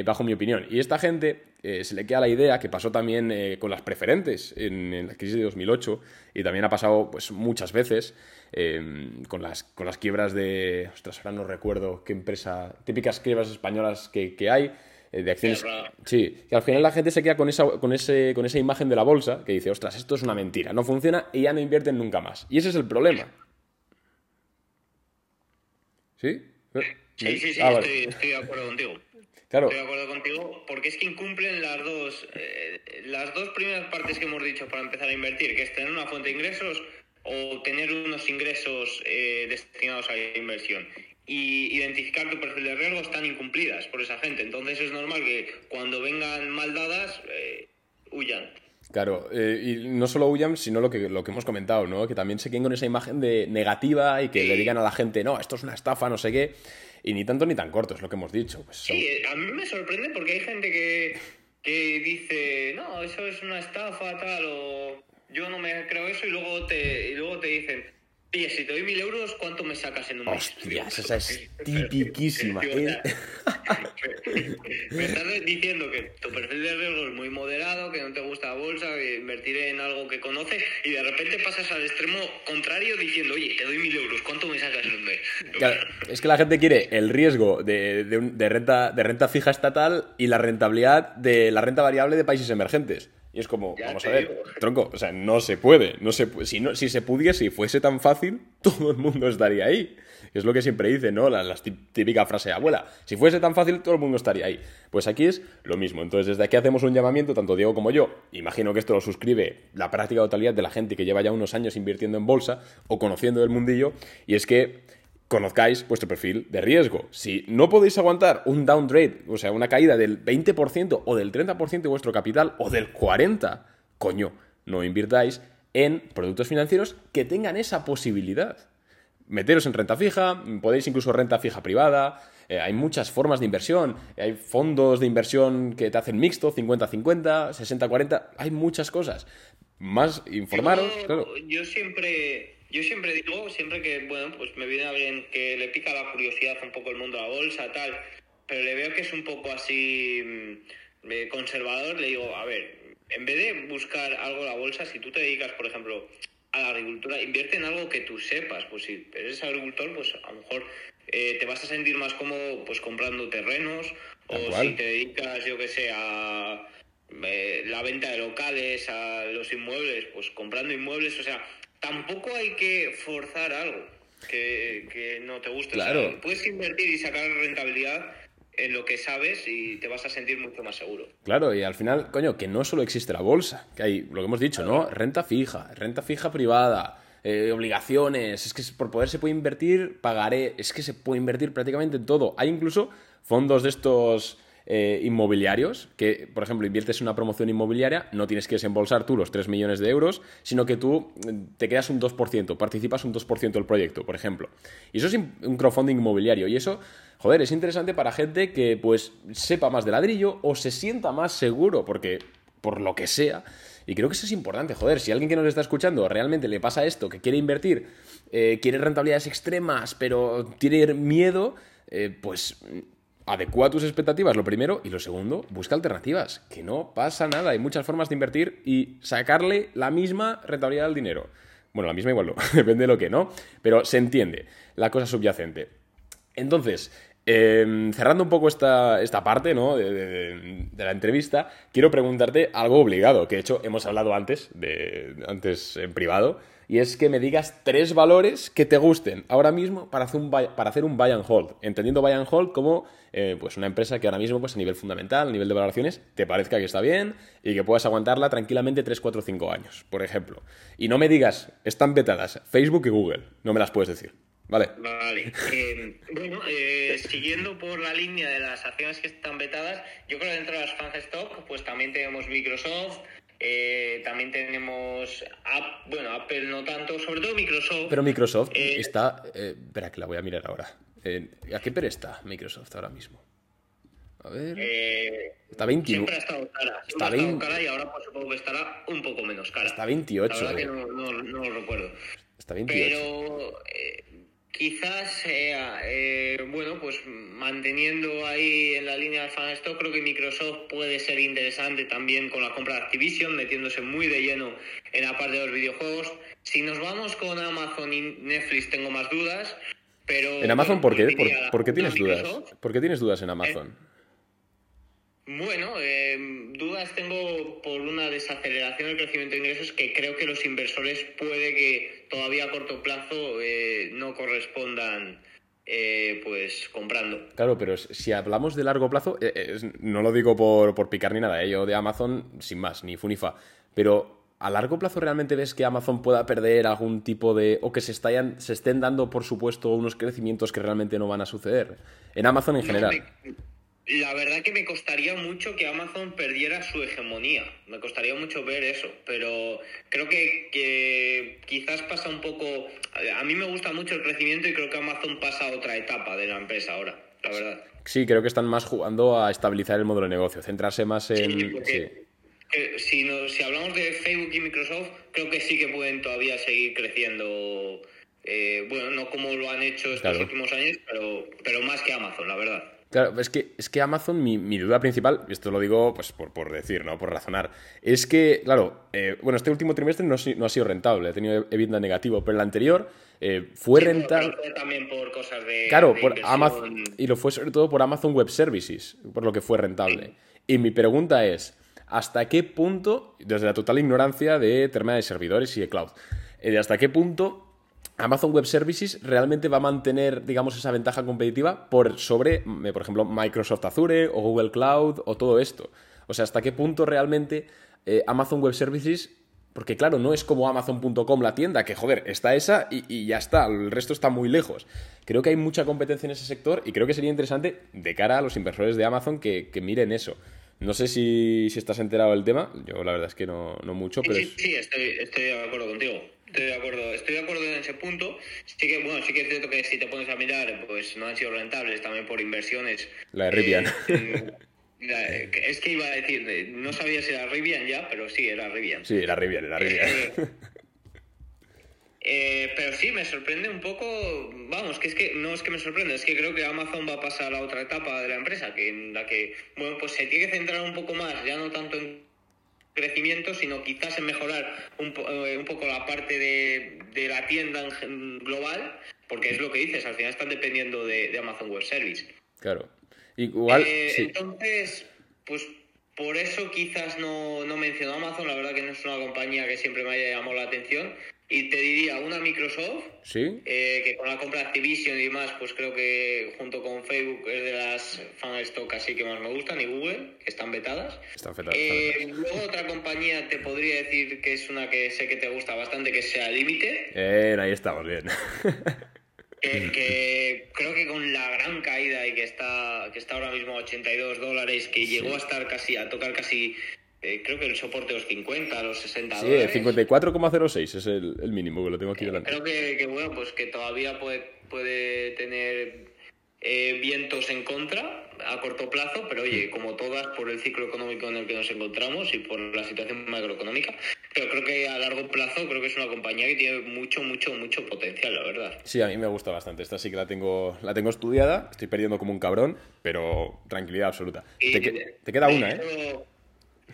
bajo mi opinión. Y esta gente eh, se le queda la idea que pasó también eh, con las preferentes en, la crisis de 2008 y también ha pasado pues muchas veces em, con, las, con las quiebras de... Ostras, ahora no recuerdo qué empresa... Típicas quiebras españolas que, hay. Eh, de acciones. Sí, y al final la gente se queda con esa, con, ese, con esa imagen de la bolsa que dice, ostras, esto es una mentira, no funciona y ya no invierten nunca más. Y ese es el problema. ¿Sí? Sí, sí, sí, ah, estoy de acuerdo contigo. Estoy de acuerdo contigo, porque es que incumplen las dos, eh, las dos primeras partes que hemos dicho para empezar a invertir, que es tener una fuente de ingresos o tener unos ingresos eh, destinados a la inversión. Y identificar tu perfil de riesgo están incumplidas por esa gente. Entonces es normal que cuando vengan mal dadas, eh, huyan. Claro, y no solo huyan, sino lo que, lo que hemos comentado, ¿no? Que también se queden con esa imagen de negativa y que le digan a la gente, no, esto es una estafa, no sé qué. Y ni tanto ni tan corto, es lo que hemos dicho. Pues sí, a mí me sorprende porque hay gente que, que dice, no, eso es una estafa, tal, o yo no me creo eso, y luego te, y luego te dicen, Oye, si te doy mil euros, ¿cuánto me sacas en un mes? Hostias, esa es tipiquísima. ¿eh? me estás diciendo que tu perfil de riesgo es muy moderado, que no te gusta la bolsa, que invertir en algo que conoces, y de repente pasas al extremo contrario diciendo, oye, te doy mil euros, ¿cuánto me sacas en un mes? es que la gente quiere el riesgo de, de, renta, de renta fija estatal y la rentabilidad de la renta variable de países emergentes. Y es como, vamos a ver, tronco, o sea, no se puede. No se, si, no, si se pudiese y fuese tan fácil, todo el mundo estaría ahí. Es lo que siempre dicen, ¿no? La, típica frase de abuela. Si fuese tan fácil, todo el mundo estaría ahí. Pues aquí es lo mismo. Entonces, desde aquí hacemos un llamamiento, tanto Diego como yo. Imagino que esto lo suscribe la práctica totalidad de la gente que lleva ya unos años invirtiendo en bolsa o conociendo el mundillo. Y es que conozcáis vuestro perfil de riesgo. Si no podéis aguantar un downgrade, o sea, una caída del 20% o del 30% de vuestro capital o del 40%, coño, no invirtáis en productos financieros que tengan esa posibilidad. Meteros en renta fija, podéis incluso renta fija privada, eh, hay muchas formas de inversión, hay fondos de inversión que te hacen mixto, 50-50, 60-40, hay muchas cosas. Más informaros, claro. Yo siempre yo siempre digo, siempre que, bueno, pues me viene alguien que le pica la curiosidad un poco el mundo de la bolsa, tal, pero le veo que es un poco así mm, eh, conservador, le digo, a ver, en vez de buscar algo la bolsa, si tú te dedicas, por ejemplo, a la agricultura, invierte en algo que tú sepas, pues si eres agricultor, pues a lo mejor eh, te vas a sentir más cómodo pues comprando terrenos o si te dedicas, yo que sé, a eh, la venta de locales, a los inmuebles, pues comprando inmuebles, o sea, tampoco hay que forzar algo que, que no te guste. O sea, Claro. puedes invertir y sacar rentabilidad en lo que sabes y te vas a sentir mucho más seguro. Claro, y al final, coño, que no solo existe la bolsa, que hay, lo que hemos dicho, ¿no? Renta fija, renta fija privada, eh, obligaciones, es que por poder se puede invertir, pagaré, es que se puede invertir prácticamente en todo. Hay incluso fondos de estos eh, inmobiliarios, que, por ejemplo, inviertes en una promoción inmobiliaria, no tienes que desembolsar tú los 3 millones de euros, sino que tú eh, te quedas un 2%, participas un 2% del proyecto, por ejemplo. Y eso es un crowdfunding inmobiliario, y eso... Joder, es interesante para gente que pues sepa más de ladrillo o se sienta más seguro, porque por lo que sea. Y creo que eso es importante, joder, si alguien que nos está escuchando realmente le pasa esto, que quiere invertir, eh, quiere rentabilidades extremas, pero tiene miedo, eh, pues mm, adecua tus expectativas, lo primero, y lo segundo, busca alternativas, que no pasa nada, hay muchas formas de invertir y sacarle la misma rentabilidad al dinero. Bueno, la misma igual no, depende de lo que, ¿no? Pero se entiende la cosa subyacente. Entonces, eh, cerrando un poco esta, esta parte ¿no? de- de la entrevista, quiero preguntarte algo obligado, que de hecho hemos hablado antes, de, antes en privado, y es que me digas tres valores que te gusten ahora mismo para hacer un buy, para hacer un buy and hold, entendiendo buy and hold como eh, pues una empresa que ahora mismo pues a nivel fundamental, a nivel de valoraciones, te parezca que está bien y que puedas aguantarla tranquilamente 3, 4, 5 años, por ejemplo. Y no me digas, están vetadas Facebook y Google, no me las puedes decir. Vale. Vale. Eh, bueno, eh, siguiendo por la línea de las acciones que están vetadas, yo creo que dentro de las fans stock, pues también tenemos Microsoft, eh, también tenemos, App- bueno, Apple no tanto, sobre todo Microsoft. Pero Microsoft Eh, está. eh, espera, que la voy a mirar ahora. Eh, ¿A qué pero está Microsoft ahora mismo? A ver. eh, está 21. Siempre ha estado cara, siempre Está ha estado 20. cara y ahora pues, supongo que estará un poco menos cara. Está 28. La verdad que eh. no, no, no lo recuerdo. Está 28. Pero quizás eh, bueno, pues manteniendo ahí en la línea del fan stock, creo que Microsoft puede ser interesante también con la compra de Activision, metiéndose muy de lleno en la parte de los videojuegos. Si nos vamos con Amazon y Netflix, tengo más dudas. Pero, En Amazon, bueno, ¿por qué? ¿Por, qué tienes dudas? ¿Por qué tienes dudas en Amazon? Bueno, eh, dudas tengo por una desaceleración del crecimiento de ingresos que creo que los inversores puede que todavía a corto plazo eh, no correspondan eh, pues comprando. Claro, pero si hablamos de largo plazo, eh, eh, no lo digo por, por picar ni nada, eh, yo de Amazon sin más, ni fu ni fa. Pero ¿a largo plazo realmente ves que Amazon pueda perder algún tipo de. o que se, estallan- se estén dando, por supuesto, unos crecimientos que realmente no van a suceder? En Amazon en No, general. me- la verdad que me costaría mucho que Amazon perdiera su hegemonía. Me costaría mucho ver eso. Pero creo que, que quizás pasa un poco. A mí me gusta mucho el crecimiento y creo que Amazon pasa a otra etapa de la empresa ahora, la verdad. Sí, creo que están más jugando a estabilizar el modelo de negocio, centrarse más en. Sí, sí. porque si, no- si hablamos de Facebook y Microsoft, creo que sí que pueden todavía seguir creciendo. eh, bueno, no como lo han hecho estos Claro. últimos años, pero, pero más que Amazon, la verdad. Claro, es que, es que Amazon, mi, mi duda principal, y esto lo digo pues por, por decir, ¿no? Por razonar, es que, claro, eh, bueno, este último trimestre no, no ha sido rentable, ha tenido EBITDA negativo, pero el anterior eh, fue Sí, rentable. también por cosas de. Claro, de por. Amazon, y lo fue sobre todo por Amazon Web Services, por lo que fue rentable. Y mi pregunta es, ¿hasta qué punto, desde la total ignorancia de tema de servidores y de cloud, eh, hasta qué punto Amazon Web Services realmente va a mantener, digamos, esa ventaja competitiva por sobre, mm, por ejemplo, Microsoft Azure o Google Cloud o todo esto? O sea, ¿hasta qué punto realmente eh, Amazon Web Services porque claro, no es como Amazon.com la tienda, que joder, está esa y, y ya está, el resto está muy lejos. Creo que hay mucha competencia en ese sector y creo que sería interesante de cara a los inversores de Amazon que, que miren eso. No sé si, si estás enterado del tema, yo la verdad es que no, no mucho, pero Sí, es- sí, estoy, estoy de acuerdo contigo. Estoy de acuerdo, estoy de acuerdo en ese punto. Sí que, bueno, sí que es cierto que si te pones a mirar, pues no han sido rentables también por inversiones. La de Rivian. Eh, la- es que iba a decir, eh, no sabía si era Rivian ya, pero sí, era Rivian. sí, era Rivian, era Rivian. Eh, eh, pero sí, me sorprende un poco, vamos, que es que no es que me sorprenda, es que creo que Amazon va a pasar a la otra etapa de la empresa, que en la que, bueno, pues se tiene que centrar un poco más, ya no tanto en crecimiento, sino quizás en mejorar un, eh, un poco la parte de, de la tienda en global, porque es lo que dices, al final están dependiendo de, de Amazon Web Service. Claro. Igual, Eh, sí. Entonces, pues por eso quizás no, no menciono Amazon, la verdad que no es una compañía que siempre me haya llamado la atención. Y te diría una Microsoft, ¿Sí? eh, que con la compra de Activision y demás, pues creo que junto con Facebook es de las fan stock así que más me gustan, y Google, que están vetadas. Están fetadas. Eh, luego otra compañía te podría decir que es una que sé que te gusta bastante, que sea Límite, Bien, ahí estamos, bien. que, que creo que con la gran caída y que está, que está ahora mismo a 82 dólares, que llegó a estar casi, a tocar casi, eh, creo que el soporte de los 50, los 60 Sí, dólares. 54,06 es el, el mínimo que lo tengo aquí delante. Creo que, que, bueno, pues que todavía puede, puede tener eh, vientos en contra a corto plazo, pero oye, como todas, por el ciclo económico en el que nos encontramos y por la situación macroeconómica, pero creo que a largo plazo creo que es una compañía que tiene mucho, mucho, mucho potencial, la verdad. Sí, a mí me gusta bastante. Esta sí que la tengo, la tengo estudiada. Estoy perdiendo como un cabrón, pero tranquilidad absoluta. Y Te, te queda una, ¿eh?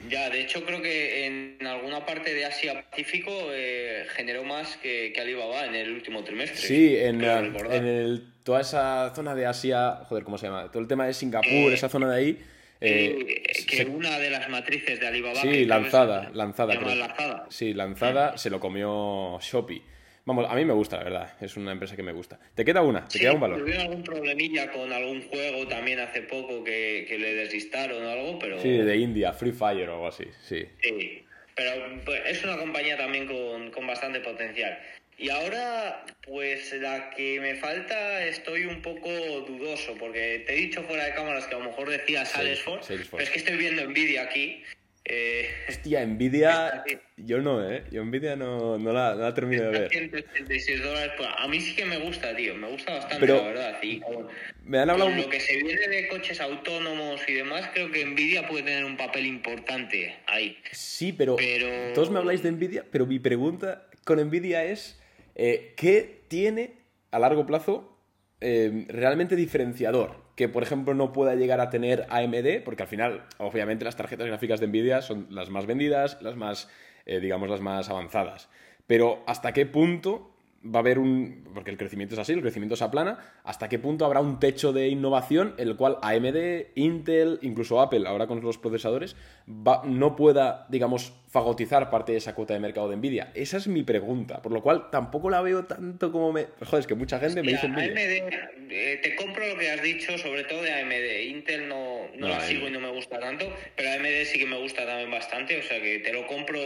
Ya, de hecho creo que en alguna parte de Asia Pacífico eh, generó más que, que Alibaba en el último trimestre. Sí, en, en el, toda esa zona de Asia, joder, ¿cómo se llama? Todo el tema de Singapur, Eh, esa zona de ahí. eh, Eh, que se- una de las matrices de Alibaba. sí, que lanzada, lanzada. creo. lanzada. Sí, lanzada, se lo comió Shopee. Vamos, a mí me gusta, la verdad. Es una empresa que me gusta. Te queda una, te Sí, queda un valor. Tuvieron algún problemilla con algún juego también hace poco que, que le deslistaron o algo, pero. Sí, de India, Free Fire o algo así, sí. Sí, pero pues, es una compañía también con, con bastante potencial. Y ahora, pues la que me falta, estoy un poco dudoso, porque te he dicho fuera de cámaras que a lo mejor decía Salesforce, Salesforce. pero es que estoy viendo Nvidia aquí. Eh, Hostia, Nvidia. Yo no, ¿eh? Yo Nvidia no, no, la, no la termino de ver. 176 dólares, pues a mí sí que me gusta, tío, me gusta bastante, Pero- la verdad. Y con, Me han hablado. con lo que se viene de coches autónomos y demás, creo que Nvidia puede tener un papel importante ahí. Sí, pero, Pero- todos me habláis de Nvidia, pero mi pregunta con Nvidia es eh, ¿qué tiene a largo plazo eh, realmente diferenciador? Que, por ejemplo, no pueda llegar a tener AMD, porque al final, obviamente, las tarjetas gráficas de Nvidia son las más vendidas, las más, eh, digamos, las más avanzadas. Pero, ¿hasta qué punto va a haber un... porque el crecimiento es así, el crecimiento se aplana, ¿hasta qué punto habrá un techo de innovación en el cual AMD, Intel, incluso Apple, ahora con los procesadores, va- no pueda, digamos, fagotizar parte de esa cuota de mercado de Nvidia? Esa es mi pregunta, por lo cual tampoco la veo tanto como me... Joder, es que mucha gente me Mira, dice. AMD, eh, te compro lo que has dicho, sobre todo de AMD. Intel no, no, No, la sigo y no me gusta tanto, pero AMD sí que me gusta también bastante, o sea que te lo compro,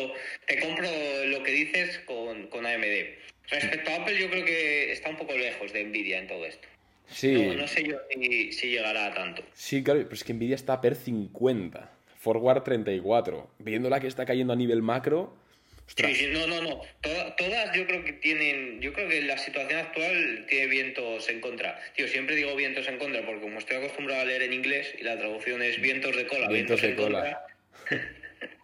te compro lo que dices con, con AMD. Respecto a Apple, yo creo que está un poco lejos de Nvidia en todo esto. Sí, No, no sé yo si, si llegará a tanto. sí, claro, pero es que Nvidia está per 50, Forward 34. Viéndola que está cayendo a nivel macro... Ostras, Sí, sí, no, no, no. Toda- todas yo creo que tienen, yo creo que la situación actual tiene vientos en contra. Tío, siempre digo vientos en contra porque como estoy acostumbrado a leer en inglés y la traducción es vientos de cola, Vientos vientos, de cola. contra.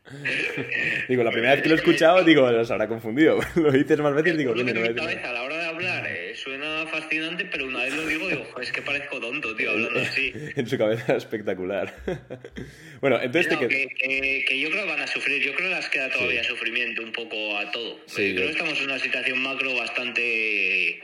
Digo, la primera vez que lo he escuchado, digo, los habrá confundido. lo dices más veces, digo, coño, no en voy a la hora de hablar eh, suena fascinante, pero una vez lo digo, digo, es que parezco tonto, tío, hablando así. en su cabeza espectacular. bueno, entonces No, te que, que- que yo creo que van a sufrir, yo creo que les queda todavía sufrimiento un poco a todo. Sí, creo que estamos en una situación macro bastante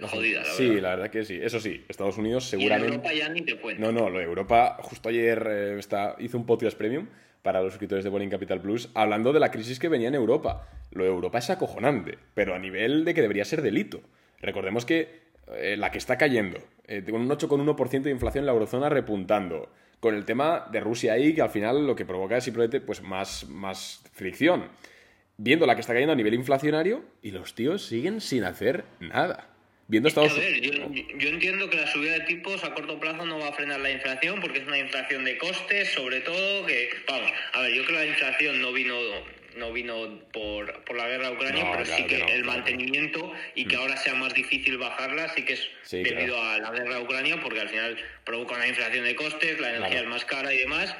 jodida, la Sí, verdad. la verdad que sí. Eso sí, Estados Unidos Y en seguramente. Europa ya ni te cuento. No, no, lo de Europa, justo ayer eh, está, hizo un podcast premium para los suscriptores de Boring Capital Plus hablando de la crisis que venía en Europa. Lo de Europa es acojonante, pero a nivel de que debería ser delito. Recordemos que eh, la que está cayendo, eh, con un 8,1% de inflación en la eurozona repuntando, con el tema de Rusia ahí, que al final lo que provoca es simplemente pues, más, más fricción. Viendo la que está cayendo a nivel inflacionario y los tíos siguen sin hacer nada. Viendo Estados yo, yo entiendo que la subida de tipos a corto plazo no va a frenar la inflación porque es una inflación de costes, sobre todo que, vamos, a ver, yo creo que la inflación no vino no vino por, por la guerra de Ucrania, No, pero claro sí que que no, el claro. mantenimiento y que ahora sea más difícil bajarla, sí que es Sí, debido a la guerra de Ucrania, porque al final provoca una inflación de costes, la energía es más cara y demás.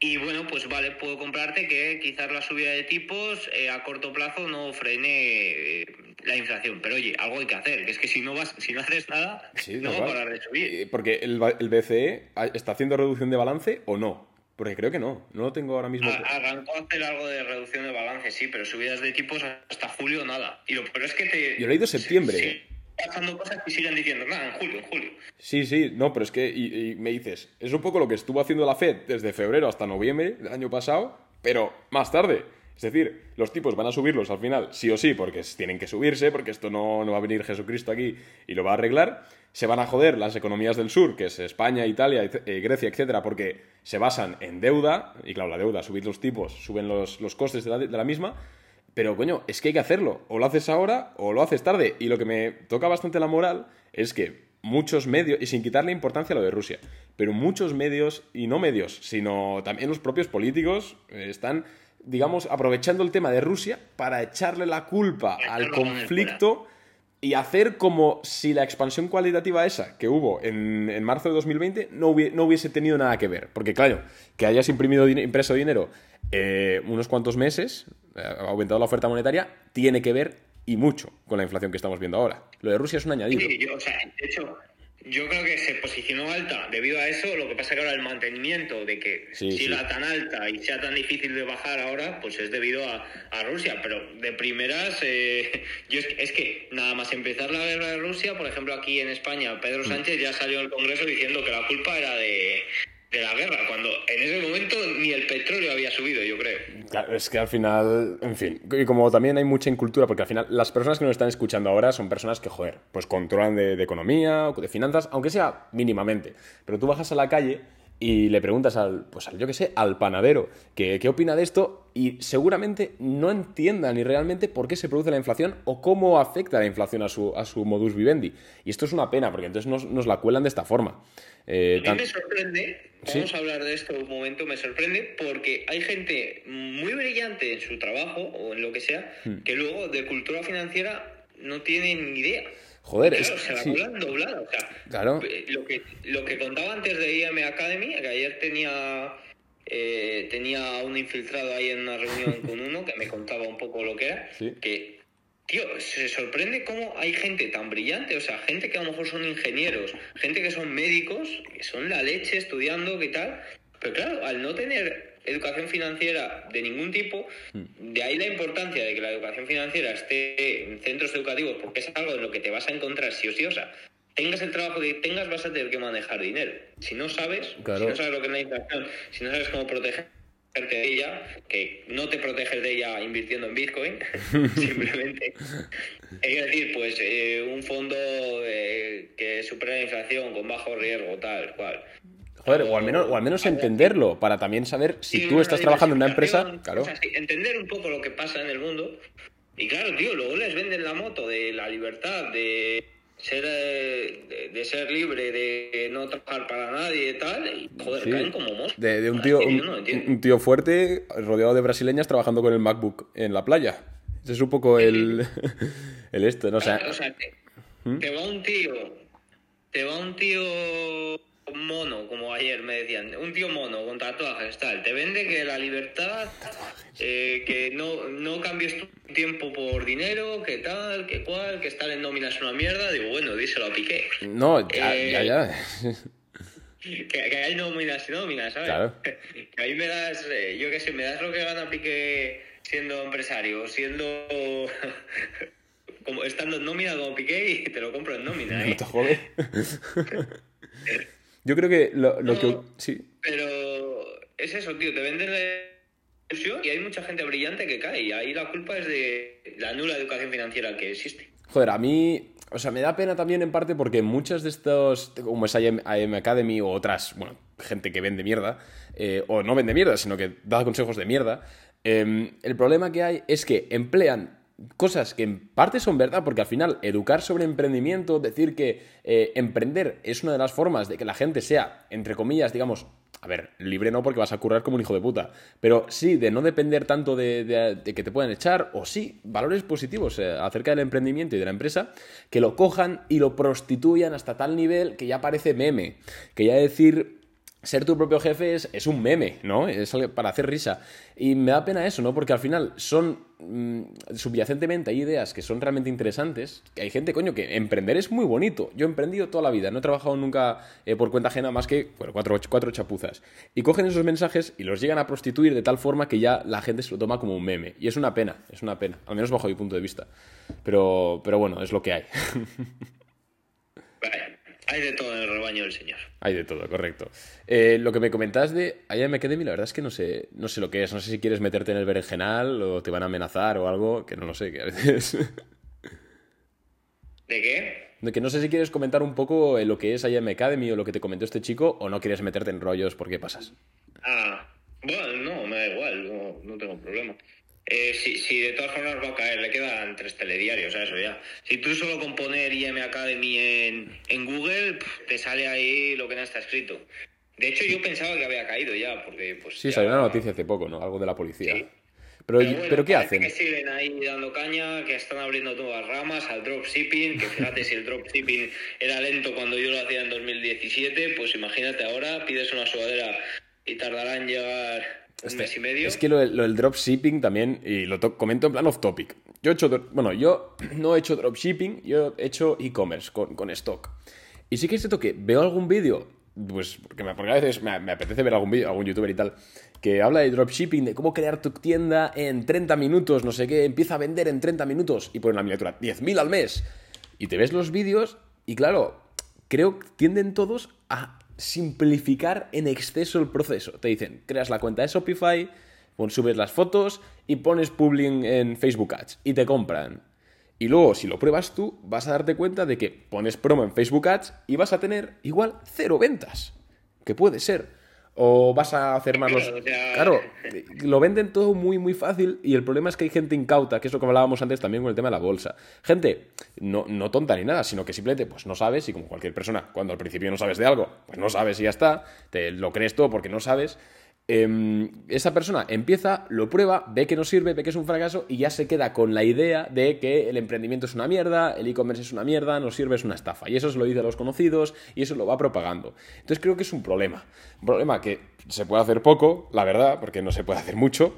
Y bueno, pues vale, puedo comprarte que quizás la subida de tipos eh, a corto plazo no frene eh, la inflación. Pero oye, algo hay que hacer, que es que si no vas, si no haces nada, Sí, no va a parar de subir. Eh, Porque el, el BCE está haciendo reducción de balance o no. Porque creo que no, no lo tengo ahora mismo. Arrancó a hacer algo de reducción de balance, sí, pero subidas de tipos hasta julio nada. Y lo peor es que te... Yo he leído septiembre. Sí, pasando cosas y siguen diciendo, nada, en julio, en julio. Sí, sí, no, pero es que, y, y me dices, es un poco lo que estuvo haciendo la Fed desde febrero hasta noviembre del año pasado, pero más tarde. Es decir, los tipos van a subirlos al final, sí o sí, porque tienen que subirse, porque esto no, no va a venir Jesucristo aquí y lo va a arreglar. Se van a joder las economías del sur, que es España, Italia, eh, Grecia, etcétera, porque se basan en deuda, y claro, la deuda, subir los tipos, suben los, los costes de la, de la misma, pero coño, es que hay que hacerlo. O lo haces ahora o lo haces tarde. Y lo que me toca bastante la moral es que muchos medios, y sin quitarle importancia a lo de Rusia, pero muchos medios, y no medios, sino también los propios políticos, eh, están, digamos, aprovechando el tema de Rusia para echarle la culpa al conflicto y hacer como si la expansión cualitativa esa que hubo en, en marzo de 2020 no, hubiese, no hubiese tenido nada que ver. Porque claro, que hayas imprimido, impreso dinero eh, unos cuantos meses, eh, ha aumentado la oferta monetaria, tiene que ver y mucho con la inflación que estamos viendo ahora. Lo de Rusia es un añadido. Sí, yo, o sea, de hecho, yo creo que se posicionó alta debido a eso. Lo que pasa que ahora el mantenimiento de que Sí, siga sí. tan alta y sea tan difícil de bajar ahora, pues es debido a, a Rusia. Pero de primeras, eh, yo es, que- es que nada más empezar la guerra de Rusia, por ejemplo, aquí en España, Pedro Mm. Sánchez ya salió al Congreso diciendo que la culpa era de, de la guerra, cuando en ese momento ni el petróleo había subido, yo creo. Claro, es que al final, en fin, y como también hay mucha incultura, porque al final las personas que nos están escuchando ahora son personas que, joder, pues controlan de, de economía o de finanzas, aunque sea mínimamente. Pero tú bajas a la calle y le preguntas al, pues al, yo qué sé, al panadero, que, qué opina de esto y seguramente no entienda ni realmente por qué se produce la inflación o cómo afecta la inflación a su, a su modus vivendi. Y esto es una pena, porque entonces nos, nos la cuelan de esta forma. Eh, A mí me sorprende, Sí. vamos a hablar de esto un momento, me sorprende porque hay gente muy brillante en su trabajo o en lo que sea, Hmm. que luego de cultura financiera no tienen ni idea. Joder, claro, es- se la sí. doblada. O sea, Claro. lo, que, lo que contaba antes de IM Academy, que ayer tenía, eh, tenía un infiltrado ahí en una reunión con uno que me contaba un poco lo que era, Sí. que Tío, se sorprende cómo hay gente tan brillante, o sea, gente que a lo mejor son ingenieros, gente que son médicos, que son la leche estudiando, ¿qué tal? Pero claro, al no tener educación financiera de ningún tipo, de ahí la importancia de que la educación financiera esté en centros educativos, porque es algo en lo que te vas a encontrar sí o sí, o sea, tengas el trabajo que tengas, vas a tener que manejar dinero. Si no sabes, Claro. si no sabes lo que es la inflación, si no sabes cómo proteger de ella, que no te proteges de ella invirtiendo en Bitcoin, simplemente. Es decir, pues eh, un fondo eh, que supera la inflación con bajo riesgo, tal cual. Joder, o al menos, o al menos entenderlo, para también saber si Sí, tú estás trabajando en una empresa. Claro. entender un poco lo que pasa en el mundo. Y claro, tío, luego les venden la moto de la libertad, de ser eh, de, de ser libre, de no trabajar para nadie y tal, y joder, Sí. caen como moscas. De, de un tío, un, no tío fuerte, rodeado de brasileñas, trabajando con el MacBook en la playa. Ese es un poco el, el esto, ¿no? O sea, Claro, o sea, te, ¿Mm? te va un tío, te va un tío mono, como ayer me decían, un tío mono con tatuajes, tal, te vende que la libertad, eh, que no, no cambies tu tiempo por dinero, que tal, que cual, que estar en nómina es una mierda, digo, bueno, díselo a Piqué, no, ya, Eh, ya, ya. que, que hay nóminas y nóminas, ¿sabes? Claro. Que ahí me das, eh, yo qué sé, me das lo que gana Piqué siendo empresario, siendo... como estando en nómina como Piqué y te lo compro en nómina, ¿eh? No te jode. Yo creo que lo, lo No. que. Sí. Pero es eso, tío, te venden la ilusión y hay mucha gente brillante que cae y ahí la culpa es de la nula educación financiera que existe. Joder, a mí. O sea, me da pena también en parte porque muchos de estos, como es IM, IM Academy o otras, bueno, gente que vende mierda, eh, o no vende mierda, sino que da consejos de mierda, eh, el problema que hay es que emplean cosas que en parte son verdad, porque al final educar sobre emprendimiento, decir que eh, emprender es una de las formas de que la gente sea, entre comillas, digamos, a ver, libre no porque vas a currar como un hijo de puta, pero sí de no depender tanto de, que te puedan echar, o sí, valores positivos eh, acerca del emprendimiento y de la empresa, que lo cojan y lo prostituyan hasta tal nivel que ya parece meme, que ya decir ser tu propio jefe es, un meme, ¿no? Es para hacer risa. Y me da pena eso, ¿no? Porque al final son, subyacentemente hay ideas que son realmente interesantes. Hay gente, coño, que emprender es muy bonito. Yo he emprendido toda la vida, no he trabajado nunca eh, por cuenta ajena más que bueno, cuatro, cuatro chapuzas. Y cogen esos mensajes y los llegan a prostituir de tal forma que ya la gente se lo toma como un meme. Y es una pena, es una pena, al menos bajo mi punto de vista. Pero, pero bueno, es lo que hay. Hay de todo en el rebaño del Señor. Hay de todo, correcto. Eh, lo que me comentas de IAM Academy, la verdad es que no sé, no sé lo que es. No sé si quieres meterte en el berenjenal o te van a amenazar o algo, que no lo sé, que a veces... ¿De qué? De que no sé si quieres comentar un poco lo que es IAM Academy o lo que te comentó este chico o no quieres meterte en rollos porque pasas. Ah, bueno, no, me da igual, no, no tengo problema. Eh, si, de todas formas va a caer, le quedan tres telediarios a eso ya. Si tú solo con poner IM Academy en, en Google, te sale ahí lo que no está escrito. De hecho, yo pensaba que había caído ya, porque pues... Sí, salió una noticia hace poco, ¿no? Algo de la policía. Pero, pero, ¿qué hacen? Que siguen ahí dando caña, que están abriendo nuevas ramas al dropshipping, que fíjate si el dropshipping era lento cuando yo lo hacía en 2017, pues imagínate ahora, pides una sudadera y tardará en este, es que lo, del dropshipping también, y lo comento en plan off topic. Yo he hecho, bueno, yo no he hecho dropshipping, yo he hecho e-commerce con, con, stock. Y sí que es cierto que veo algún vídeo, pues porque, me, a veces me, apetece ver algún vídeo, algún youtuber y tal, que habla de dropshipping, de cómo crear tu tienda en 30 minutos, no sé qué, empieza a vender en 30 minutos y pone la miniatura 10.000 al mes. Y te ves los vídeos y claro, creo que tienden todos a simplificar en exceso el proceso. Te dicen, creas la cuenta de Shopify, subes las fotos y pones publing en Facebook Ads y te compran. Y luego, si lo pruebas tú, vas a darte cuenta de que pones promo en Facebook Ads y vas a tener igual cero ventas. Que puede ser o vas a hacer más los... Claro, lo venden todo muy, muy fácil y el problema es que hay gente incauta, que es lo que hablábamos antes también con el tema de la bolsa. Gente, no, no tonta ni nada, sino que simplemente pues no sabes y como cualquier persona, cuando al principio no sabes de algo, pues no sabes y ya está, te lo crees todo porque no sabes Em, esa persona empieza, lo prueba, ve que no sirve, ve que es un fracaso y ya se queda con la idea de que el emprendimiento es una mierda, el e-commerce es una mierda, no sirve, es una estafa. Y eso se lo dice a los conocidos y eso lo va propagando. Entonces creo que es un problema. Un problema que se puede hacer poco, la verdad, porque no se puede hacer mucho,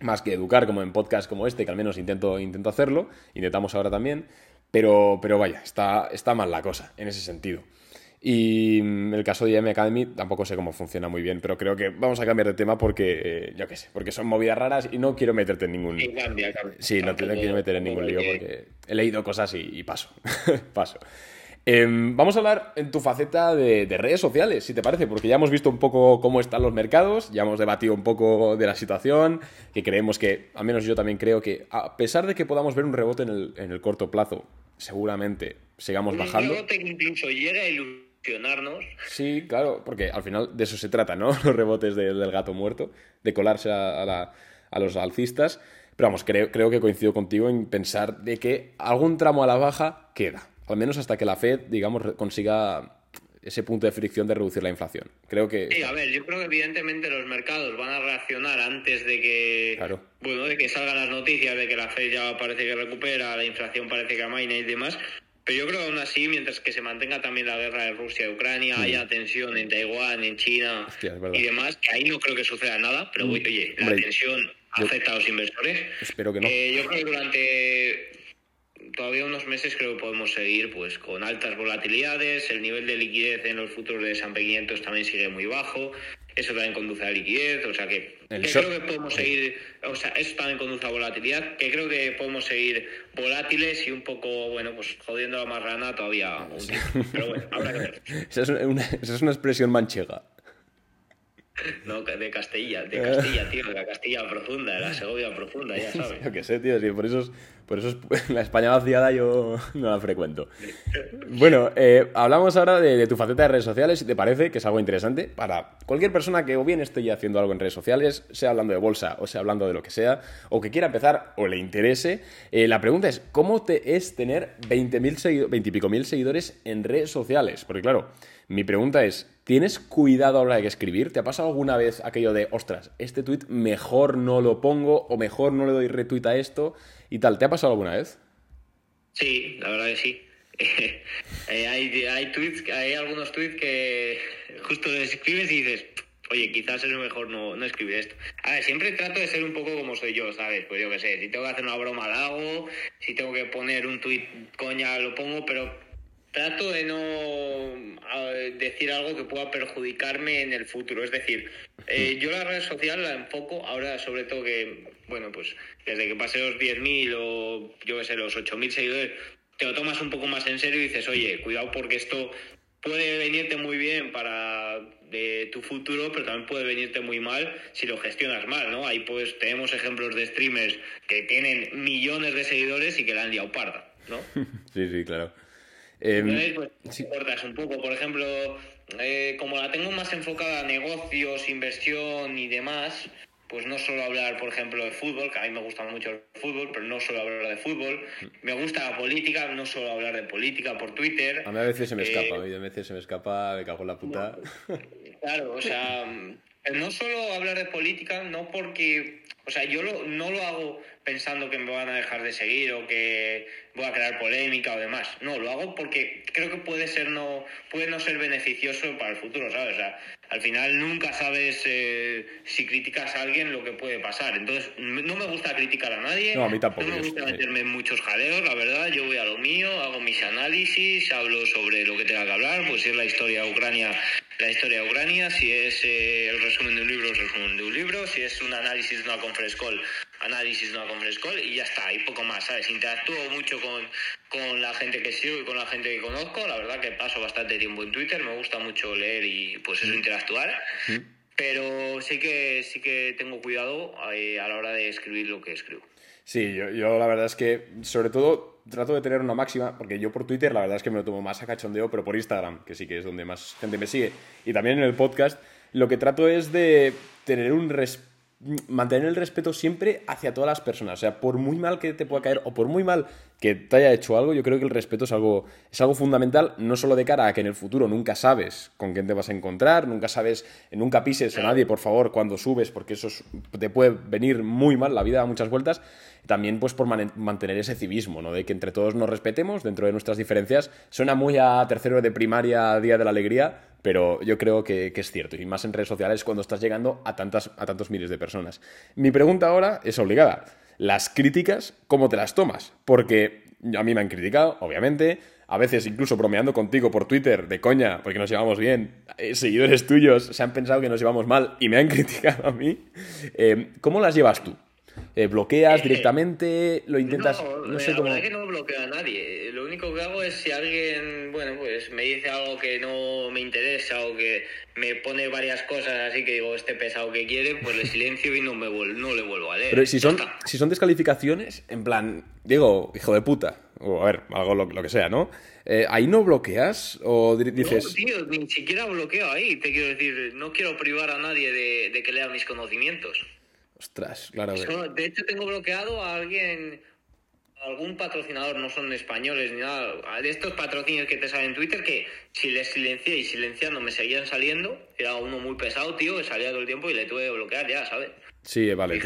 más que educar como en podcast como este, que al menos intento, intento hacerlo, intentamos ahora también, pero, pero vaya, está, está mal la cosa en ese sentido. Y mm, el caso de IM Academy tampoco sé cómo funciona muy bien, pero creo que vamos a cambiar de tema porque, eh, yo qué sé, porque son movidas raras y no quiero meterte en ningún... Sí, no te quiero meter en ningún lío porque he leído cosas y, paso, paso. Em, vamos a hablar en tu faceta de, redes sociales, si te parece, porque ya hemos visto un poco cómo están los mercados, ya hemos debatido un poco de la situación, que creemos que, al menos yo también creo que, a pesar de que podamos ver un rebote en el, en el corto plazo, seguramente sigamos bajando. Incluso llega a Sí, claro, porque al final de eso se trata, ¿no? Los rebotes del gato muerto, de colarse a, los alcistas. Pero vamos, creo, creo que coincido contigo en pensar de que algún tramo a la baja queda. Al menos hasta que la Fed, digamos, consiga ese punto de fricción de reducir la inflación. Creo que... Sí, a ver, yo creo que evidentemente los mercados van a reaccionar antes de que... Claro. Bueno, de que salgan las noticias de que la Fed ya parece que recupera, la inflación parece que amaina y demás. Pero yo creo que aún así, mientras que se mantenga también la guerra de Rusia y Ucrania, mm. haya tensión en Taiwán, en China y demás, que ahí no creo que suceda nada, pero mm. oye, la tensión afecta a los inversores. Espero que no. Eh, yo creo que durante todavía unos meses creo que podemos seguir pues con altas volatilidades, el nivel de liquidez en los futuros de S&P 500 también sigue muy bajo, eso también conduce a liquidez, o sea que, creo que podemos seguir, o sea, eso también conduce a volatilidad, que creo que podemos seguir volátiles y un poco, bueno, pues jodiendo la marrana todavía un tiempo. Pero bueno, habrá que ver. Esa es una, esa es una expresión manchega. No, de Castilla, de Castilla, tío, de la Castilla profunda, de la Segovia profunda, ya sabes. Yo qué sé, tío, sí, por eso, es, por eso es, la España vaciada yo no la frecuento. Bueno, eh, hablamos ahora de, tu faceta de redes sociales, si te parece que es algo interesante para cualquier persona que o bien esté haciendo algo en redes sociales, sea hablando de bolsa o sea hablando de lo que sea, o que quiera empezar o le interese. Eh, la pregunta es, ¿cómo te es tener 20, 20 y pico mil seguidores en redes sociales? Porque claro, mi pregunta es, ¿tienes cuidado a la hora de escribir? ¿Te ha pasado alguna vez aquello de, ostras, este tweet mejor no lo pongo o mejor no le doy retweet a esto y tal? ¿Te ha pasado alguna vez? Sí, la verdad que sí. eh, hay, hay, algunos tweets que justo escribes y dices, oye, quizás es mejor no, no escribir esto. A ver, siempre trato de ser un poco como soy yo, ¿sabes? Pues yo qué sé, si tengo que hacer una broma la hago, si tengo que poner un tweet coña lo pongo, pero trato de no decir algo que pueda perjudicarme en el futuro. Es decir, eh, yo la red social la enfoco ahora sobre todo que, bueno, pues desde que pasé los 10.000 o yo qué sé, los 8.000 seguidores, te lo tomas un poco más en serio y dices, oye, cuidado porque esto puede venirte muy bien para de tu futuro, pero también puede venirte muy mal si lo gestionas mal, ¿no? Ahí pues tenemos ejemplos de streamers que tienen millones de seguidores y que la han liado parda, ¿no? sí, sí, claro. Eh, pues, cortas un poco, por ejemplo, eh, como la tengo más enfocada a negocios, inversión y demás, pues no solo hablar, por ejemplo, de fútbol, que a mí me gusta mucho el fútbol, pero no solo hablar de fútbol. Me gusta la política, no solo hablar de política por Twitter. A mí a veces se me escapa, a mí a veces se me escapa, me cago en la puta. claro, o sea, no solo hablar de política, no porque, o sea, yo no lo hago pensando que me van a dejar de seguir o que voy a crear polémica o demás. No, lo hago porque creo que puede ser no puede no ser beneficioso para el futuro, ¿sabes? O sea, al final nunca sabes eh, si criticas a alguien lo que puede pasar. Entonces, no me gusta criticar a nadie. No, a mí tampoco. No me gusta meterme en muchos jaleos, la verdad. Yo voy a lo mío, hago mis análisis, hablo sobre lo que tenga que hablar, pues si es la historia de Ucrania, la historia de Ucrania, si es eh, el resumen de un libro, el resumen de un libro, si es un análisis de una conference call, análisis de una conference call y ya está, y poco más, ¿sabes? Interactúo mucho con, con la gente que sigo y con la gente que conozco. La verdad que paso bastante tiempo en Twitter, me gusta mucho leer y pues eso, interactuar. Pero sí que, sí que tengo cuidado eh, a la hora de escribir lo que escribo. Sí, yo, yo, la verdad es que, sobre todo, trato de tener una máxima, porque yo por Twitter la verdad es que me lo tomo más a cachondeo, pero por Instagram, que sí que es donde más gente me sigue, y también en el podcast, lo que trato es de tener un respeto mantener el respeto siempre hacia todas las personas. O sea, por muy mal que te pueda caer o por muy mal que te haya hecho algo, yo creo que el respeto es algo, es algo fundamental, no solo de cara a que en el futuro nunca sabes con quién te vas a encontrar, nunca sabes, nunca pises a nadie, por favor, cuando subes, porque eso te puede venir muy mal, la vida da muchas vueltas, también pues por mantener ese civismo, ¿no? De que entre todos nos respetemos dentro de nuestras diferencias. Suena muy a tercero de primaria, Día de la Alegría, pero yo creo que, es cierto, y más en redes sociales cuando estás llegando a, tantas, a tantos miles de personas. Mi pregunta ahora es obligada. Las críticas, ¿cómo te las tomas? Porque a mí me han criticado, obviamente, a veces incluso bromeando contigo por Twitter, de coña, porque nos llevamos bien, eh, seguidores tuyos se han pensado que nos llevamos mal y me han criticado a mí. Eh, ¿Cómo las llevas tú? Eh, ¿Bloqueas directamente? ¿Lo intentas? No, sé cómo. La verdad que no bloqueo a nadie. Lo único que hago es si alguien, bueno, pues me dice algo que no me interesa o que me pone varias cosas así que digo, este pesado que quiere, pues le silencio y no, me no le vuelvo a leer. Pero si son, si son descalificaciones, en plan, digo, hijo de puta, o a ver, algo lo, que sea, ¿no? Eh, ¿Ahí no bloqueas o dices...? No, tío, ni siquiera bloqueo ahí. Te quiero decir, no quiero privar a nadie de que lea mis conocimientos. Ostras, claro. de hecho, tengo bloqueado a alguien, algún patrocinador, no son españoles ni nada, de estos patrocinios que te salen en Twitter, que si les silencié y silenciando me seguían saliendo, era uno muy pesado, tío, que salía todo el tiempo y le tuve que bloquear ya, ¿sabes? Sí, vale.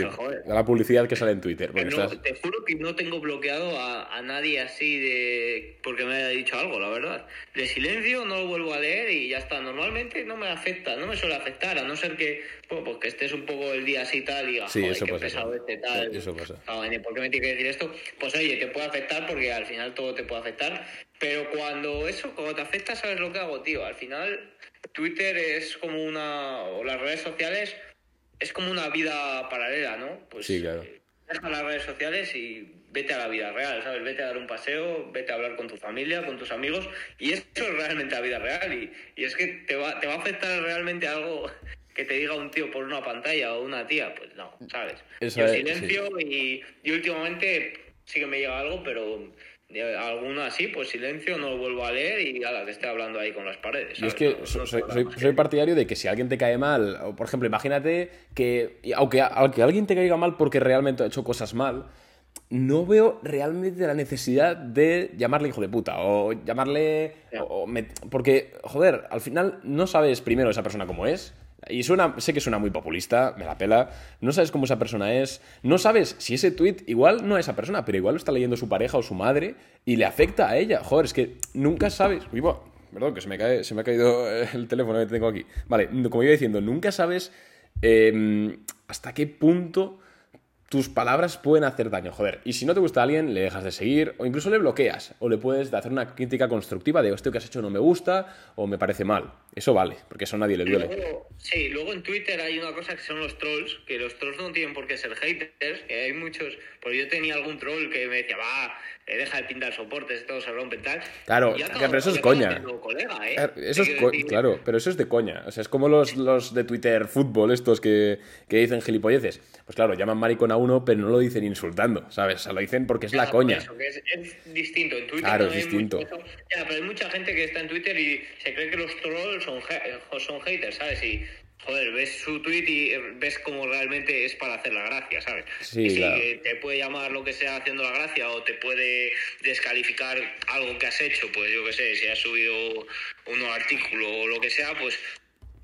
La publicidad que sale en Twitter. Te juro que no tengo bloqueado a, nadie así de porque me haya dicho algo, la verdad. De silencio no lo vuelvo a leer y ya está. Normalmente no me afecta, no me suele afectar, a no ser que, pues que estés un poco el día así tal y digas, sí, eso pasa, pesado este tal. Eso pasa. ¿Por qué me tiene que decir esto? Pues oye, te puede afectar porque al final todo te puede afectar. Pero cuando eso, cuando te afecta, ¿sabes lo que hago, tío? Al final Twitter es como una... o las redes sociales es como una vida paralela, ¿no? Pues sí, claro. Deja las redes sociales y vete a la vida real, ¿sabes? Vete a dar un paseo, vete a hablar con tu familia, con tus amigos, y eso es realmente la vida real. Y, y es que te va, te va a afectar realmente algo que te diga un tío por una pantalla o una tía, pues no, ¿sabes? Yo silencio y, y últimamente sí que me llega algo, pero alguna así, pues silencio, no lo vuelvo a leer y a la que esté hablando ahí con las paredes. es que soy, partidario de que si alguien te cae mal, o por ejemplo, imagínate que, aunque, aunque alguien te caiga mal porque realmente ha hecho cosas mal, no veo realmente la necesidad de llamarle hijo de puta o llamarle... porque, joder, al final no sabes primero esa persona cómo es, Y suena, sé que suena muy populista, me la pela. No sabes cómo esa persona es. No sabes si ese tweet igual no a esa persona, pero igual lo está leyendo su pareja o su madre y le afecta a ella. Joder, es que nunca sabes. Uy, perdón, que se me, cae, se me ha caído el teléfono que tengo aquí. Vale, como iba diciendo, nunca sabes em, hasta qué punto tus palabras pueden hacer daño, joder. Y si no te gusta a alguien, le dejas de seguir o incluso le bloqueas o le puedes hacer una crítica constructiva de esto que has hecho no me gusta o me parece mal. Eso vale, porque eso nadie le duele. sí, luego en Twitter hay una cosa que son los trolls, que los trolls no tienen por qué ser haters, que hay muchos, porque yo tenía algún troll que me decía, va, eh, deja de pintar soportes, todo se rompe tal. Claro, pero eso es coña. ¿eh? Eso es claro, pero eso es de coña. O sea, es como los, los de Twitter fútbol, estos que, que dicen gilipolleces. Pues claro, llaman maricón a uno, pero no lo dicen insultando, ¿sabes? O sea, lo dicen porque es la coña. es, distinto. En Twitter claro, es distinto. ya, pero hay mucha gente que está en Twitter y se cree que los trolls son, son haters, ¿sabes? Y joder, ves su tweet y ves cómo realmente es para hacer la gracia, ¿sabes? Sí, sí te puede llamar lo que sea haciendo la gracia o te puede descalificar algo que has hecho, pues yo qué sé, si has subido un artículo o lo que sea, pues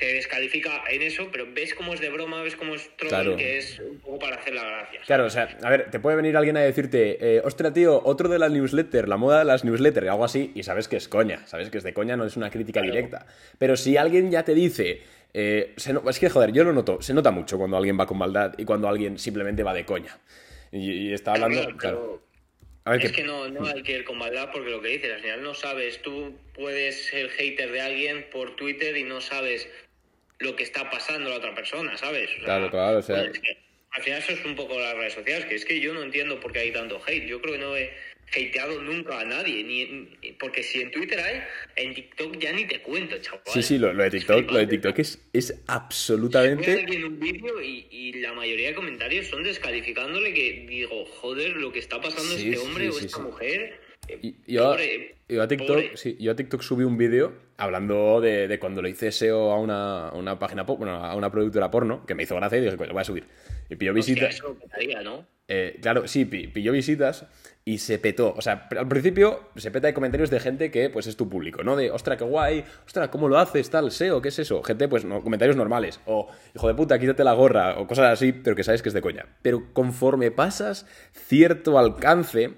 te descalifica en eso, pero ves cómo es de broma, ves cómo es troll, que es un poco para hacer la gracia. Claro, o sea, a ver, te puede venir alguien a decirte, eh, ostras, tío, otro de las newsletters, la moda de las newsletters, algo así, y sabes que es coña, sabes que es de coña, no es una crítica directa. Pero si alguien ya te dice, eh, es que, joder, yo lo noto, se nota mucho cuando alguien va con maldad y cuando alguien simplemente va de coña. Y, está hablando, claro. es que, no, no hay que ir con maldad porque lo que dices, al final no sabes, tú puedes ser hater de alguien por Twitter y no sabes lo que está pasando a la otra persona, ¿sabes? claro, claro, o sea... al final eso es un poco las redes sociales, que es que yo no entiendo por qué hay tanto hate. Yo creo que no he hateado nunca a nadie, ni porque si en Twitter hay, en TikTok ya ni te cuento, chaval. Sí, sí, lo, de TikTok, lo de TikTok es, es absolutamente... en un vídeo y, y, la mayoría de comentarios son descalificándole que digo, joder, lo que está pasando este hombre o esta mujer yo, a TikTok, sí, yo a TikTok subí un vídeo hablando de, cuando le hice SEO a una, una página, bueno, a una productora porno, que me hizo gracia y dije, pues lo voy a subir. Y pilló visitas. ¿no? Eh, claro, sí, pilló visitas y se petó. O sea, al principio se peta de comentarios de gente que pues es tu público, ¿no? De, ostra, qué guay, ostra, ¿cómo lo haces? Tal, SEO, ¿qué es eso? Gente, pues no, comentarios normales. O, hijo de puta, quítate la gorra, o cosas así, pero que sabes que es de coña. Pero conforme pasas cierto alcance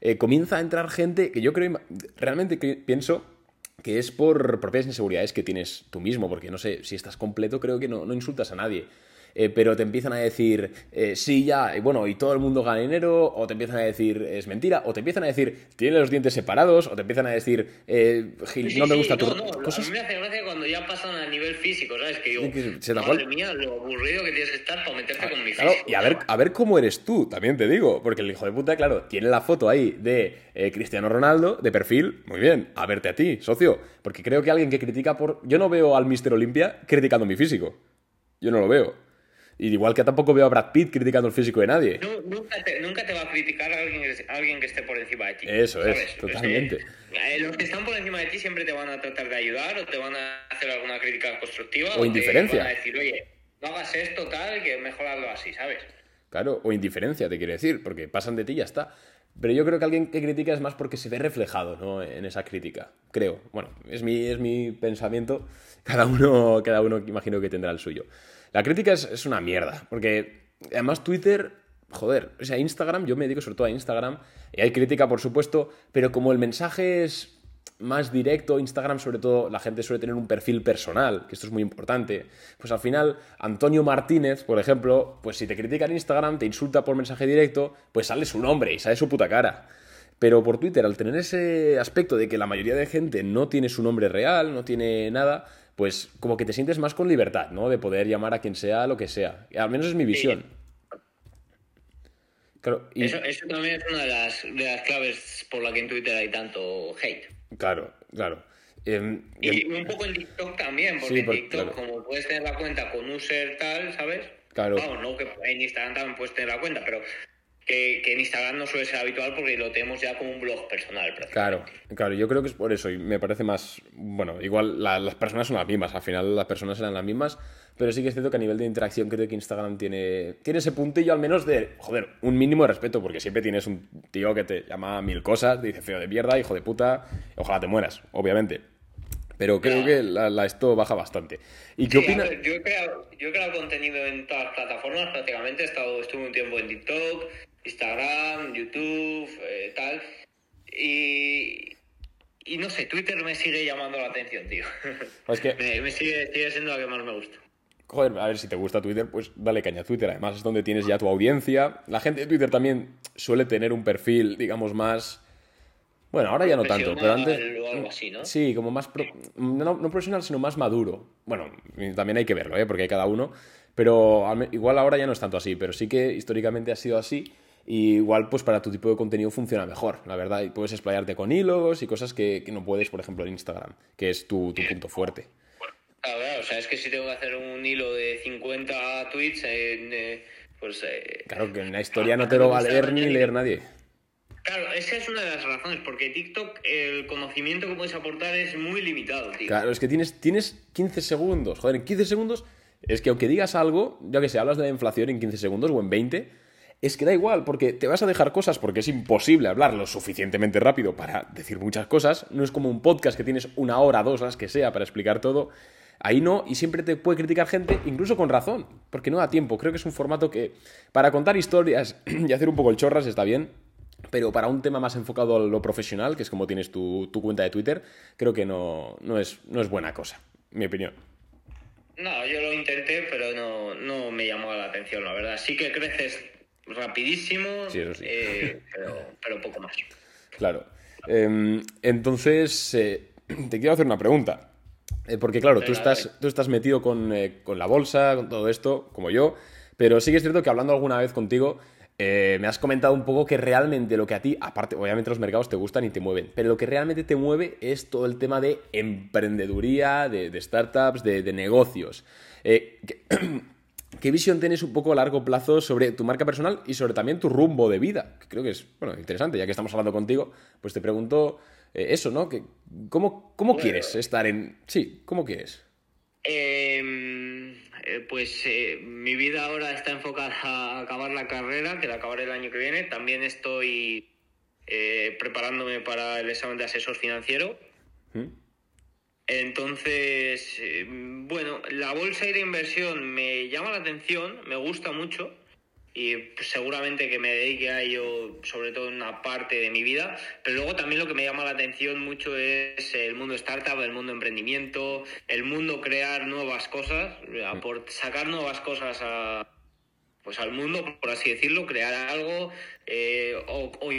eh, comienza a entrar gente que yo creo, realmente pienso que es por propias inseguridades que tienes tú mismo, porque no sé, si estás completo creo que no, no insultas a nadie. Eh, pero te empiezan a decir, eh, sí, ya, y bueno, y todo el mundo gana dinero, o te empiezan a decir, es mentira, o te empiezan a decir, tiene los dientes separados, o te empiezan a decir, eh, no me gusta tu... No, cosas... A mí me hace gracia cuando ya pasan a nivel físico, ¿sabes? Que digo, madre mía, lo aburrido que tienes que estar para meterte con mi claro, Y a ver, a ver cómo eres tú, también te digo, porque el hijo de puta, claro, tiene la foto ahí de Cristiano Ronaldo, de perfil, muy bien, a verte a ti, socio, porque creo que alguien que critica por... Yo no veo al Mister Olimpia criticando mi físico. Yo no lo veo. Igual que tampoco veo a Brad Pitt criticando el físico de nadie. nunca, te, va a criticar a alguien, que esté por encima de ti. Eso es, totalmente. Eh, los que están por encima de ti siempre te van a tratar de ayudar o te van a hacer alguna crítica constructiva. O, indiferencia. Te van a decir, oye, no hagas esto tal, que mejorarlo así, ¿sabes? Claro, o indiferencia, te quiere decir, porque pasan de ti y ya está. Pero yo creo que alguien que critica es más porque se ve reflejado ¿no? en esa crítica. Creo. Bueno, es mi, es mi pensamiento. Cada uno, cada uno imagino que tendrá el suyo. La crítica es, una mierda, porque además Twitter joder, o sea, Instagram, yo me dedico sobre todo a Instagram, y hay crítica, por supuesto, pero como el mensaje es más directo, Instagram sobre todo, la gente suele tener un perfil personal, que esto es muy importante, pues al final, Antonio Martínez, por ejemplo, pues si te critica en Instagram, te insulta por mensaje directo, pues sale su nombre y sale su puta cara. Pero por Twitter, al tener ese aspecto de que la mayoría de gente no tiene su nombre real, no tiene nada, pues como que te sientes más con libertad, ¿no? De poder llamar a quien sea lo que sea. Al menos es mi visión. eso, también es una de las, de las claves por la que en Twitter hay tanto hate. Claro, claro. Em, y em, un poco en TikTok también, porque en TikTok, como puedes tener la cuenta con user tal, ¿sabes? Claro. no que en Instagram también puedes tener la cuenta, pero que, en Instagram no suele ser habitual porque lo tenemos ya como un blog personal. Claro, claro, yo creo que es por eso y me parece más, bueno, igual las personas son las mismas, al final las personas eran las mismas, pero sí que es cierto que a nivel de interacción creo que Instagram tiene, tiene ese puntillo al menos de, joder, un mínimo de respeto, porque siempre tienes un tío que te llama mil cosas, dice feo de mierda, hijo de puta, ojalá te mueras, obviamente. Pero creo que la, esto baja bastante. ¿Y qué opinas? Yo, he creado, yo he creado contenido en todas las plataformas prácticamente. He estado, estuve un tiempo en TikTok, Instagram, YouTube, eh, tal. Y, y no sé, Twitter me sigue llamando la atención, tío. Pues que... me, sigue, sigue, siendo la que más me gusta. Joder, a ver, si te gusta Twitter, pues dale caña a Twitter. Además es donde tienes ya tu audiencia. La gente de Twitter también suele tener un perfil, digamos, más... Bueno, ahora ya no tanto, pero antes... algo así, ¿no? Sí, como más... No, profesional, sino más maduro. Bueno, también hay que verlo, ¿eh? Porque hay cada uno. Pero igual ahora ya no es tanto así, pero sí que históricamente ha sido así. Y igual, pues para tu tipo de contenido funciona mejor, la verdad. Y puedes explayarte con hilos y cosas que, no puedes, por ejemplo, en Instagram, que es tu, tu punto fuerte. A ver, o sea, es que si tengo que hacer un hilo de 50 tweets, eh, pues... Eh, claro, que en la historia no te lo va a leer ni leer nadie. Claro, esa es una de las razones, porque TikTok el conocimiento que puedes aportar es muy limitado, tío. Claro, es que tienes, tienes 15 segundos. Joder, en 15 segundos es que aunque digas algo, ya que sé, hablas de la inflación en 15 segundos o en 20, es que da igual, porque te vas a dejar cosas porque es imposible hablar lo suficientemente rápido para decir muchas cosas. No es como un podcast que tienes una hora, dos, las que sea, para explicar todo. Ahí no, y siempre te puede criticar gente, incluso con razón, porque no da tiempo. Creo que es un formato que, para contar historias y hacer un poco el chorras, está bien, pero para un tema más enfocado a lo profesional, que es como tienes tu, cuenta de Twitter, creo que no, no, es, no es buena cosa, mi opinión. No, yo lo intenté, pero no, no me llamó la atención, la verdad. Sí que creces rapidísimo, eh, pero, pero poco más. Claro. Em, entonces, eh, te quiero hacer una pregunta. Eh, porque claro, tú estás, tú estás metido con, con, la bolsa, con todo esto, como yo, pero sí que es cierto que hablando alguna vez contigo, me has comentado un poco que realmente lo que a ti, aparte, obviamente los mercados te gustan y te mueven, pero lo que realmente te mueve es todo el tema de emprendeduría, de, startups, de, negocios. ¿qué, visión tienes un poco a largo plazo sobre tu marca personal y sobre también tu rumbo de vida? creo que es, bueno, interesante, ya que estamos hablando contigo, pues te pregunto eh, eso, ¿no? Que, ¿Cómo, cómo quieres estar en...? Sí, ¿cómo quieres? Em, eh, pues eh, mi vida ahora está enfocada a acabar la carrera, que la acabaré el año que viene. También estoy preparándome para el examen de asesor financiero. ¿Mm? Entonces, bueno, la bolsa y de inversión me llama la atención, me gusta mucho y seguramente que me dedique a ello sobre todo en una parte de mi vida, pero luego también lo que me llama la atención mucho es el mundo startup, el mundo emprendimiento, el mundo crear nuevas cosas, por sacar nuevas cosas a, pues al mundo, por así decirlo, crear algo eh, o, o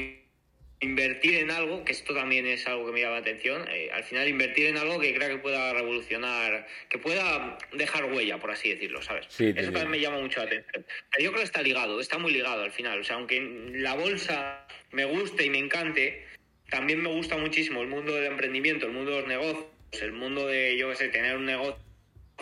invertir en algo, que esto también es algo que me llama la atención, eh, al final invertir en algo que crea que pueda revolucionar, que pueda dejar huella, por así decirlo, ¿sabes? Eso también me llama mucho la atención. Pero yo creo que está ligado, está muy ligado al final. O sea, aunque la bolsa me guste y me encante, también me gusta muchísimo el mundo del emprendimiento, el mundo de los negocios, el mundo de, yo qué sé, tener un negocio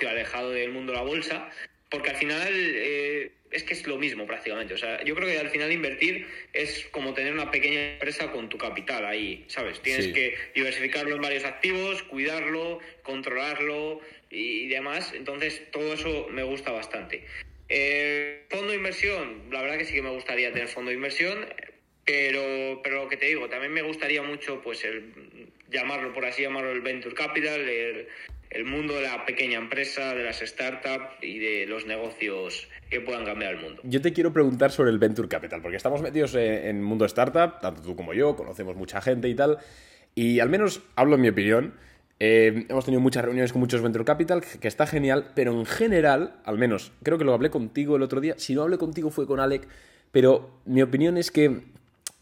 alejado del mundo de la bolsa, porque al final... Eh, es que es lo mismo prácticamente. O sea, yo creo que al final invertir es como tener una pequeña empresa con tu capital ahí, ¿sabes? Tienes que diversificarlo en varios activos, cuidarlo, controlarlo y demás. Entonces, todo eso me gusta bastante. Eh, fondo de inversión, la verdad que sí que me gustaría tener fondo de inversión, pero, pero lo que te digo, también me gustaría mucho, pues, el, llamarlo, por así llamarlo, el venture capital, el, el mundo de la pequeña empresa, de las startups y de los negocios que puedan cambiar el mundo. Yo te quiero preguntar sobre el Venture Capital, porque estamos metidos en mundo startup, tanto tú como yo, conocemos mucha gente y tal, y al menos hablo en mi opinión. Eh, hemos tenido muchas reuniones con muchos Venture Capital, que está genial, pero en general, al menos, creo que lo hablé contigo el otro día, si no hablé contigo fue con Alec, pero mi opinión es que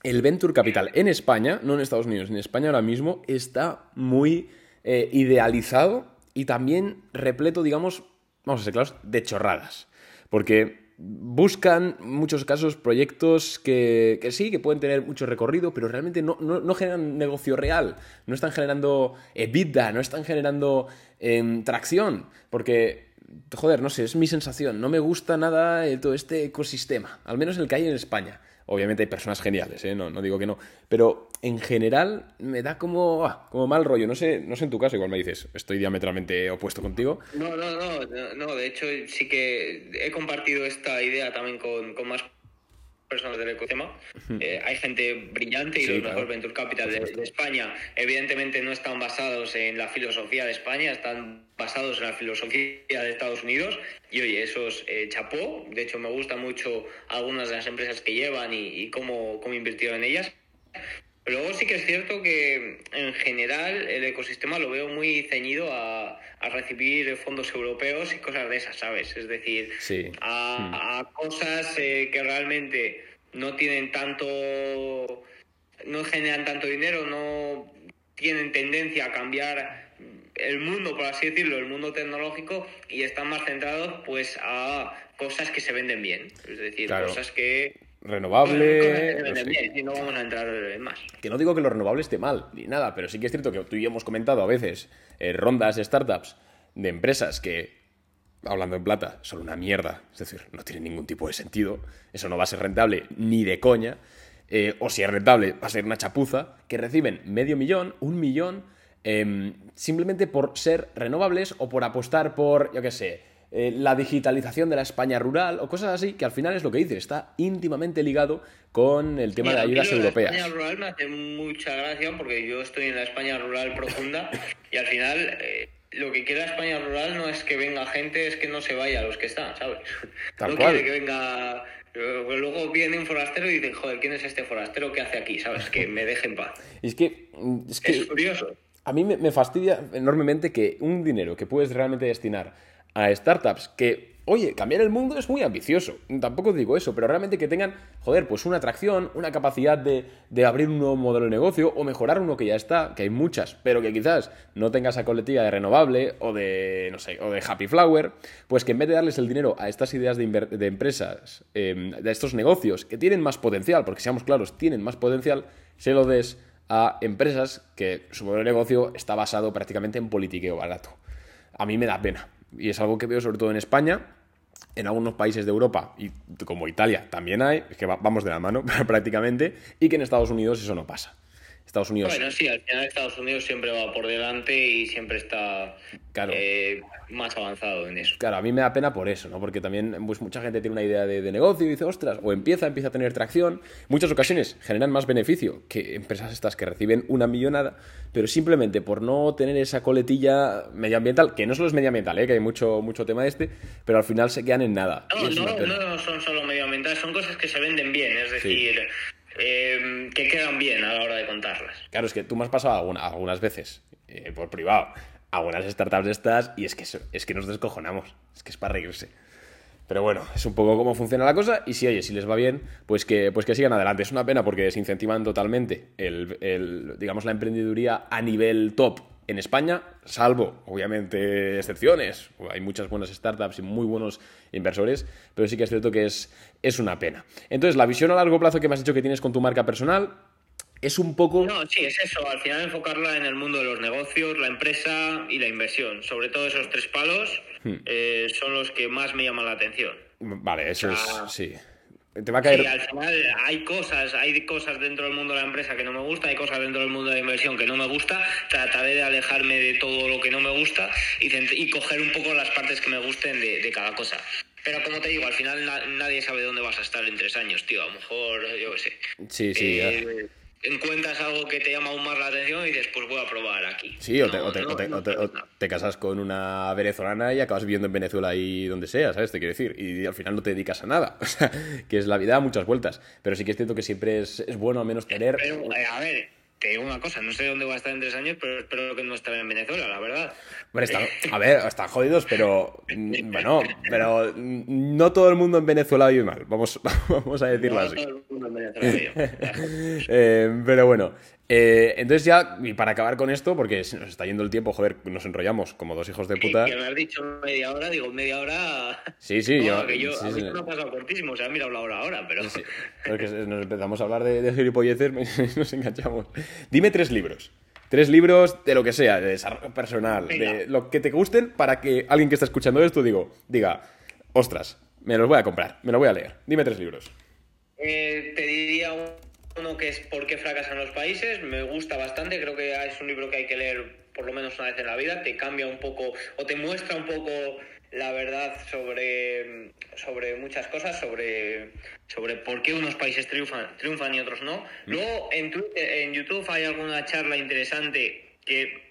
el Venture Capital en España, no en Estados Unidos, en España ahora mismo, está muy eh, idealizado y también repleto, digamos, vamos a ser claros, de chorradas. Porque buscan en muchos casos proyectos que, sí, que pueden tener mucho recorrido, pero realmente no, generan negocio real, no están generando EBITDA, no están generando em, tracción, porque, joder, no sé, es mi sensación, no me gusta nada todo este ecosistema, al menos el que hay en España. Obviamente hay personas geniales, ¿eh? no, no digo que no. Pero en general me da como, ah, como mal rollo. No sé, no sé en tu caso, igual me dices, estoy diametralmente opuesto contigo. No, no, no, no, de hecho sí que he compartido esta idea también con, más personas del ecosistema. Eh, hay gente brillante y Sí, los claro. mejores Venture Capital de, de España, evidentemente, no están basados en la filosofía de España, están basados en la filosofía de Estados Unidos. Y oye, esos eh, chapó. De hecho, me gustan mucho algunas de las empresas que llevan y, y cómo, cómo invirtieron en ellas. Pero luego sí que es cierto que en general el ecosistema lo veo muy ceñido a, a recibir fondos europeos y cosas de esas, ¿sabes? Es decir, Sí. a, a cosas eh, que realmente no tienen tanto, no generan tanto dinero, no tienen tendencia a cambiar el mundo, por así decirlo, el mundo tecnológico y están más centrados pues a cosas que se venden bien, es decir, Claro. cosas que Renovable. se no bien vamos a entrar en más. Que no digo que lo renovable esté mal, ni nada, pero sí que es cierto que tú y yo hemos comentado a veces eh, rondas de startups de empresas que, hablando en plata, son una mierda. Es decir, no tienen ningún tipo de sentido. Eso no va a ser rentable ni de coña. Eh, o si es rentable, va a ser una chapuza. Que reciben medio millón, un millón, em, simplemente por ser renovables o por apostar por, yo qué sé, eh, la digitalización de la España rural o cosas así, que al final es lo que dice, está íntimamente ligado con el tema de Mira, ayudas europeas. La España rural me hace mucha gracia porque yo estoy en la España rural profunda y al final eh, lo que quiere la España rural no es que venga gente, es que no se vaya a los que están, ¿sabes? Tal no cual. quiere que venga. Luego viene un forastero y dicen, joder, ¿quién es este forastero? ¿Qué hace aquí? ¿Sabes? Que me deje en paz. Y es que, mm, es que Es curioso. a mí me fastidia enormemente que un dinero que puedes realmente destinar a startups que, oye, cambiar el mundo es muy ambicioso. Tampoco digo eso, pero realmente que tengan, joder, pues una atracción, una capacidad de, de abrir un nuevo modelo de negocio o mejorar uno que ya está, que hay muchas, pero que quizás no tenga esa coletilla de renovable o de, no sé, o de Happy Flower, pues que en vez de darles el dinero a estas ideas de, empresas, eh, de estos negocios que tienen más potencial, porque seamos claros, tienen más potencial, se lo des a empresas que su modelo de negocio está basado prácticamente en politiqueo barato. A mí me da pena. Y es algo que veo sobre todo en España, en algunos países de Europa, y como Italia también hay, es que va- vamos de la mano prácticamente, y que en Estados Unidos eso no pasa. Estados Unidos Bueno, sí, al final Estados Unidos siempre va por delante y siempre está Claro. eh, más avanzado en eso. Claro, a mí me da pena por eso, ¿no? Porque también pues, mucha gente tiene una idea de, de negocio y dice, ostras, o empieza, empieza a tener tracción. Muchas ocasiones generan más beneficio que empresas estas que reciben una millonada, pero simplemente por no tener esa coletilla medioambiental, que no solo es medioambiental, ¿eh? que hay mucho, mucho tema de este, pero al final se quedan en nada. No, no, no son solo medioambientales, son cosas que se venden bien, es decir, eh, que quedan bien a la hora de contarlas. Claro, es que tú me has pasado alguna- algunas veces eh, por privado algunas startups estas y es que, es que nos descojonamos. Es que es para reírse. Pero bueno, es un poco cómo funciona la cosa y si, oye, si les va bien, pues que, pues que sigan adelante. Es una pena porque desincentivan totalmente el, el, digamos, la emprendeduría a nivel top en España, salvo, obviamente, excepciones. Hay muchas buenas startups y muy buenos inversores, pero sí que es cierto que es, es una pena. Entonces, la visión a largo plazo que me has dicho que tienes con tu marca personal es un poco... No, sí, es eso, al final enfocarla en el mundo de los negocios, la empresa y la inversión. Sobre todo esos tres palos Hmm. eh, son los que más me llaman la atención. Vale, eso es... Sí. Te va a caer... Sí, al final hay cosas, hay cosas dentro del mundo de la empresa que no me gusta, hay cosas dentro del mundo de la inversión que no me gusta. Trataré de alejarme de todo lo que no me gusta y, coger un poco las partes que me gusten de, de cada cosa. Pero como te digo, al final na- nadie sabe dónde vas a estar en tres años, tío. A lo mejor, yo qué sé. Sí, sí, eh, encuentras algo que te llama aún más la atención y dices, pues voy a probar aquí. Sí, o te, No, o te- no, o te- no o te casas con una venezolana y acabas viviendo en Venezuela y donde sea, ¿sabes? Te quiero decir. Y al final no te dedicas a nada. O sea, que es la vida a muchas vueltas. Pero sí que es cierto que siempre es, es bueno al menos tener... Pero, eh, a ver, te digo una cosa, no sé dónde voy a estar en tres años, pero espero que no estaré en Venezuela, la verdad. Hombre, están- a ver, están jodidos, pero... mm, Bueno, pero no todo el mundo en Venezuela vive mal. Vamos, vamos a decirlo No así. todo el mundo en Venezuela, tío. Eh, pero bueno, eh, entonces ya, y para acabar con esto, porque se nos está yendo el tiempo, joder, nos enrollamos como dos hijos de puta. Que me has dicho media hora, digo media hora. Sí, sí, No, yo- que yo sí, a mí sí. me ha pasado cortísimo, o sea, he mirado la hora ahora, pero. Sí, porque nos empezamos a hablar de, de gilipolleces nos enganchamos. Dime tres libros. Tres libros de lo que sea, de desarrollo personal, Venga. de lo que te gusten, para que alguien que está escuchando esto digo, diga, ostras, me los voy a comprar, me lo voy a leer. Dime tres libros. Eh, te diría uno que es ¿Por qué fracasan los países? Me gusta bastante, creo que es un libro que hay que leer por lo menos una vez en la vida, te cambia un poco o te muestra un poco la verdad sobre, sobre muchas cosas, sobre, sobre por qué unos países triunfan, triunfan y otros no. Luego en, en YouTube hay alguna charla interesante que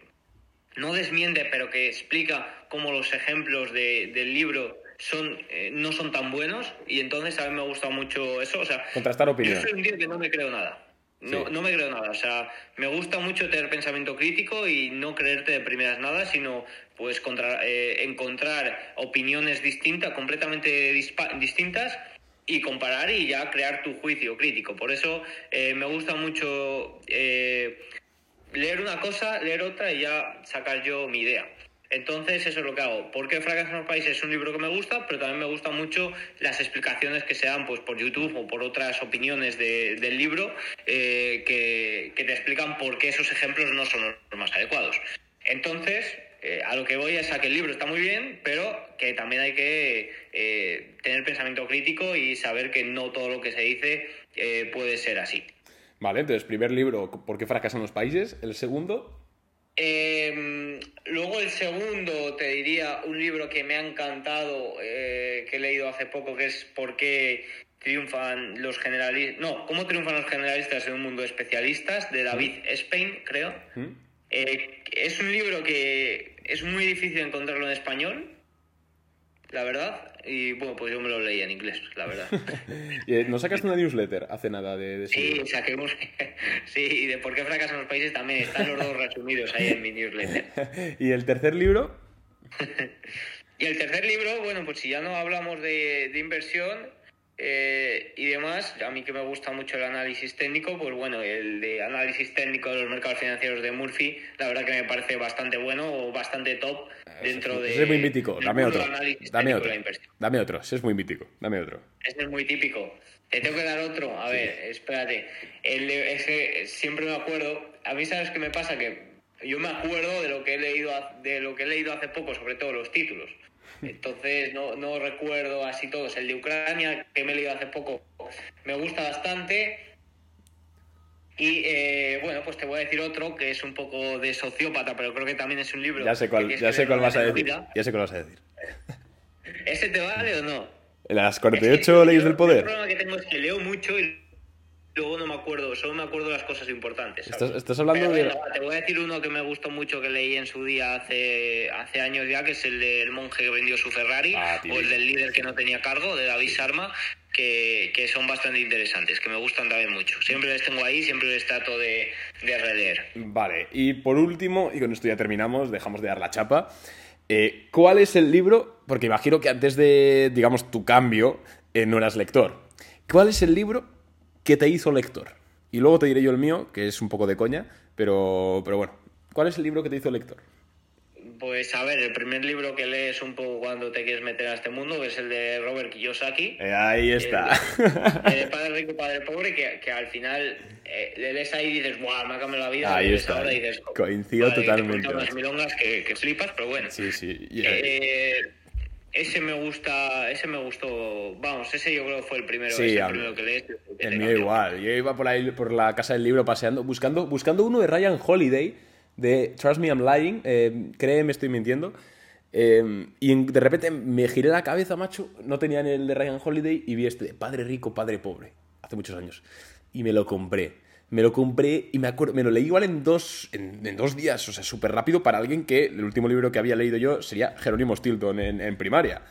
no desmiente, pero que explica cómo los ejemplos de, del libro son eh, no son tan buenos y entonces a mí me gusta mucho eso. O sea, Contrastar opiniones. Yo soy un tío que no me creo nada. No, no me creo nada, o sea, me gusta mucho tener pensamiento crítico y no creerte de primeras nada, sino pues contra, eh, encontrar opiniones distintas, completamente distintas y comparar y ya crear tu juicio crítico. Por eso eh, me gusta mucho eh, leer una cosa, leer otra y ya sacar yo mi idea. Entonces, eso es lo que hago. ¿Por qué Fracasan los Países? Es un libro que me gusta, pero también me gustan mucho las explicaciones que se dan pues, por YouTube o por otras opiniones del libro eh, que, te explican por qué esos ejemplos no son los más adecuados. Entonces, eh, a lo que voy es a que el libro está muy bien, pero que también hay que eh, tener pensamiento crítico y saber que no todo lo que se dice puede ser así. Vale, entonces, primer libro, ¿por qué fracasan los países? El segundo, eh, luego el segundo, te diría, un libro que me ha encantado, eh, que he leído hace poco, que es ¿Por qué triunfan los generalistas? No, ¿Cómo triunfan los generalistas en un mundo de especialistas? De David Spain, creo. Eh, es un libro que es muy difícil encontrarlo en español, la verdad. Y bueno, pues yo me lo leí en inglés, la verdad. Eh, ¿No sacaste una newsletter hace nada de, de Sí, saquemos. sí, y de por qué fracasan los países también están los dos resumidos ahí en mi newsletter. ¿Y el tercer libro? y el tercer libro, bueno, pues si ya no hablamos de, de inversión, eh, y demás, a mí que me gusta mucho el análisis técnico, pues bueno, el de análisis técnico de los mercados financieros de Murphy, la verdad que me parece bastante bueno o bastante top dentro de... es muy mítico, dame otro. Dame otro. Dame otro, ese es muy mítico, dame otro. Ese es muy típico. Te tengo que dar otro. A ver, espérate. El, ese, siempre me acuerdo. A mí, ¿sabes qué me pasa? Que yo me acuerdo de lo que he leído, de lo que he leído hace poco, sobre todo los títulos. Entonces no, no recuerdo así todos. El de Ucrania, que me he leído hace poco, me gusta bastante. Y eh, bueno, pues te voy a decir otro que es un poco de sociópata, pero creo que también es un libro. Ya sé cuál, ya sé cuál vas a decir. Ya sé cuál vas a decir. ¿Ese te vale o no? ¿Las 48 leyes del poder? El problema que tengo es que leo mucho y luego no me acuerdo, solo me acuerdo las cosas importantes. Estás, hablando de... te voy a decir uno que me gustó mucho que leí en su día hace, hace años ya, que es el del monje que vendió su Ferrari, ah, o el del líder que no tenía cargo, de David Sarma, que, que, son bastante interesantes, que me gustan también mucho. Siempre les tengo ahí, siempre les trato de, de releer. Vale, y por último, y con esto ya terminamos, dejamos de dar la chapa. Eh, ¿Cuál es el libro? Porque imagino que antes de, digamos, tu cambio, eh, no eras lector. ¿Cuál es el libro ¿qué te hizo lector? Y luego te diré yo el mío, que es un poco de coña, pero, pero bueno, ¿cuál es el libro que te hizo lector? Pues a ver, el primer libro que lees un poco cuando te quieres meter a este mundo es el de Robert Kiyosaki. Eh, ahí está. El, Padre Rico, Padre Pobre, que, que al final eh, le lees ahí y dices, ¡guau! Me ha cambiado la vida. Ahí está. Coincido totalmente. unas milongas que, que, flipas, pero bueno. Sí, sí. Eh, ese me gusta, ese me gustó, vamos, ese yo creo que fue el primero, ese primero que leí. El mío igual, yo iba por ahí por la casa del libro paseando, buscando, buscando uno de Ryan Holiday, de Trust Me I'm Lying, eh, créeme estoy mintiendo, eh, y de repente me giré la cabeza, macho, no tenía el de Ryan Holiday y vi este de Padre Rico, Padre Pobre, hace muchos años, y me lo compré me lo compré y me acuerdo, me lo leí igual en dos, en, dos días, o sea, súper rápido para alguien que el último libro que había leído yo sería Jerónimo Stilton en, en primaria.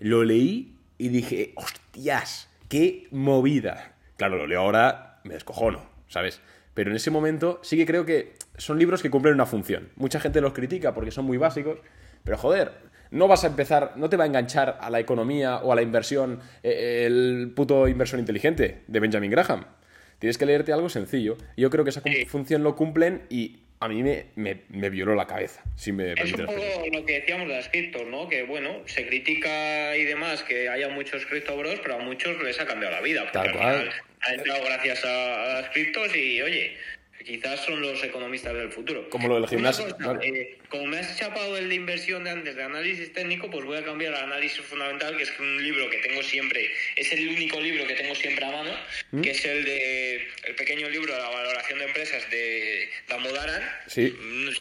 Lo leí y dije, hostias, qué movida. Claro, lo leo ahora, me descojono, ¿sabes? Pero en ese momento sí que creo que son libros que cumplen una función. Mucha gente los critica porque son muy básicos, pero joder, no vas a empezar, no te va a enganchar a la economía o a la inversión eh, el puto inversión inteligente de Benjamin Graham. Tienes que leerte algo sencillo. Yo creo que esa función lo cumplen y a mí me, me, violó la cabeza. Si me es un poco lo que decíamos de las criptos, ¿no? Que bueno, se critica y demás que haya muchos criptobros, pero a muchos les ha cambiado la vida. Tal cual. Ha entrado gracias a, a las criptos y oye, quizás son los economistas del futuro. Como lo del gimnasio. Eh, como me has chapado el de inversión de antes, de análisis técnico, pues voy a cambiar al análisis fundamental, que es un libro que tengo siempre, es el único libro que tengo siempre a mano, ¿Mm? que es el de el pequeño libro de la valoración de empresas de Damodaran. Sí.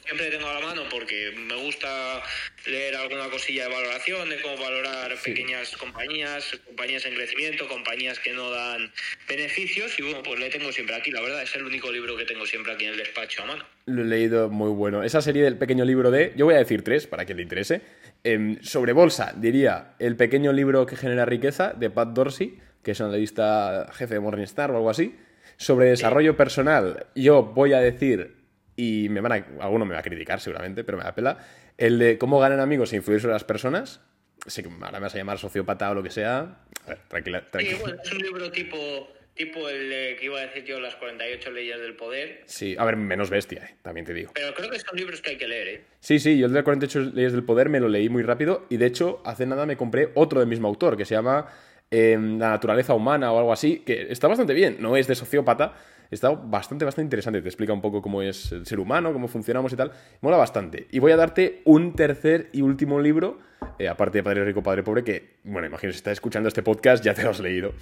Siempre tengo a la mano porque me gusta leer alguna cosilla de valoración, de cómo valorar pequeñas compañías, compañías en crecimiento, compañías que no dan beneficios. Y bueno, pues le tengo siempre aquí, la verdad, es el único libro que tengo siempre aquí en el despacho a mano. Lo he leído muy bueno. Esa serie del pequeño libro de, yo voy a decir tres, para quien le interese. Em, sobre bolsa, diría El pequeño libro que genera riqueza, de Pat Dorsey, que es analista jefe de Morningstar o algo así. Sobre desarrollo personal, yo voy a decir, y me van a, alguno me va a criticar seguramente, pero me da pela, el de cómo ganar amigos e influir sobre las personas. Ahora me vas a llamar sociópata o lo que sea. A ver, tranquila, tranquila. Sí, bueno, es un libro tipo, tipo el de, que iba a decir yo, Las 48 leyes del poder. Sí, a ver, menos bestia, eh, también te digo. Pero creo que son libros que hay que leer, ¿eh? Sí, sí, yo el de las 48 leyes del poder me lo leí muy rápido y de hecho hace nada me compré otro del mismo autor que se llama eh, La naturaleza humana o algo así, que está bastante bien, no es de sociópata, está bastante, bastante interesante. Te explica un poco cómo es el ser humano, cómo funcionamos y tal. Mola bastante. Y voy a darte un tercer y último libro, eh, aparte de Padre Rico, Padre Pobre, que, bueno, imagino si estás escuchando este podcast ya te lo has leído.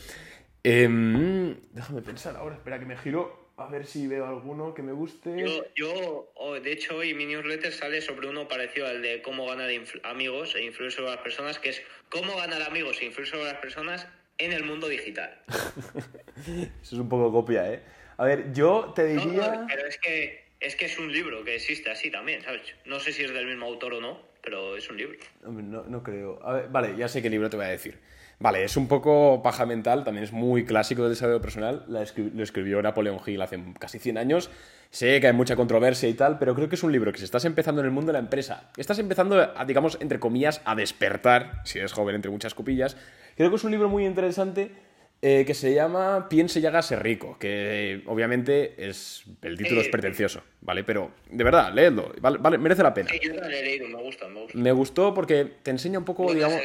Em, déjame pensar ahora, espera que me giro. A ver si veo alguno que me guste. Yo, yo oh, de hecho, hoy mi newsletter sale sobre uno parecido al de cómo ganar amigos e influir sobre las personas, que es cómo ganar amigos e influir sobre las personas en el mundo digital. Eso es un poco copia, ¿eh? A ver, yo te diría... No, pero es que, es que es un libro que existe así también, ¿sabes? No sé si es del mismo autor o no, pero es un libro. No, no creo. A ver, vale, ya sé qué libro te voy a decir. Vale, es un poco paja mental, también es muy clásico del desarrollo personal. lo escribió Napoleón Hill hace casi 100 años. Sé que hay mucha controversia y tal, pero creo que es un libro que si estás empezando en el mundo de la empresa, estás empezando, a, digamos, entre comillas, a despertar, si eres joven, entre muchas copillas. Creo que es un libro muy interesante eh, que se llama Piense y hágase rico, que obviamente es el título es pretencioso, ¿vale? Pero de verdad, leedlo, vale, merece la pena. Yo lo he leído, me gusta, me gusta. Me gustó porque te enseña un poco, digamos...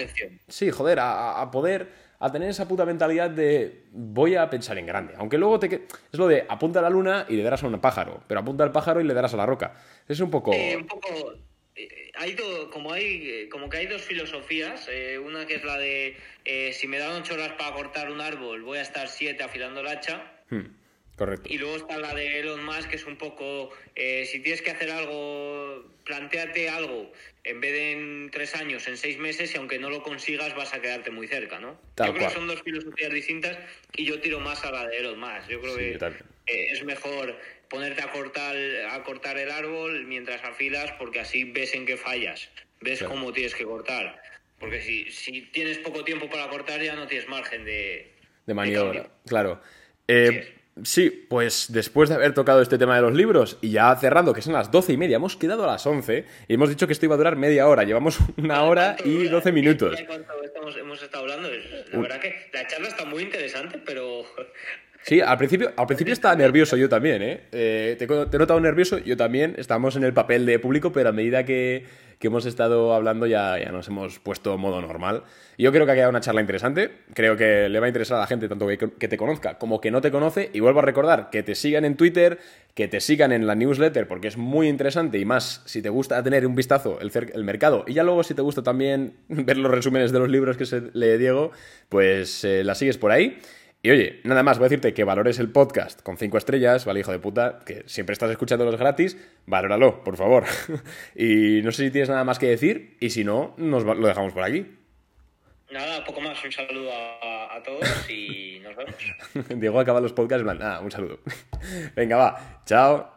Sí, joder, a, poder, a tener esa puta mentalidad de voy a pensar en grande. Aunque luego te... Es lo de apunta a la luna y le darás a un pájaro, pero apunta al pájaro y le darás a la roca. Es un poco... un poco hay como hay eh, como que hay dos filosofías eh, una que es la de eh, si me dan ocho horas para cortar un árbol voy a estar siete afilando el hacha. Hmm, correcto. Y luego está la de Elon Musk que es un poco si tienes que hacer algo planteate algo en vez de en tres años en seis meses y aunque no lo consigas vas a quedarte muy cerca no yo creo que son dos filosofías distintas y yo tiro más a la de Elon Musk. Yo creo que es mejor ponerte a cortar, a cortar el árbol mientras afilas porque así ves en qué fallas, ves cómo tienes que cortar. Porque si, si tienes poco tiempo para cortar ya no tienes margen de... De maniobra, claro. Eh, sí. pues después de haber tocado este tema de los libros y ya cerrando, que son las doce y media, hemos quedado a las once y hemos dicho que esto iba a durar media hora. Llevamos una hora y doce minutos. hemos estado hablando? La verdad que la charla está muy interesante, pero Sí, al principio, al principio estaba nervioso yo también, ¿eh? eh te, he notado nervioso, yo también. Estamos en el papel de público, pero a medida que, hemos estado hablando ya, nos hemos puesto modo normal. Yo creo que ha quedado una charla interesante. Creo que le va a interesar a la gente, tanto que, que, te conozca como que no te conoce. Y vuelvo a recordar que te sigan en Twitter, que te sigan en la newsletter, porque es muy interesante. Y más, si te gusta tener un vistazo el, el mercado. Y ya luego, si te gusta también ver los resúmenes de los libros que se lee Diego, pues eh, la sigues por ahí. Y oye, nada más, voy a decirte que valores el podcast con cinco estrellas, ¿vale, hijo de puta? Que siempre estás escuchando los gratis, valóralo, por favor. y no sé si tienes nada más que decir, y si no, nos lo dejamos por aquí. Nada, poco más. Un saludo a, todos y nos vemos. Diego acaba los podcasts, nada, un saludo. Venga, va. Chao.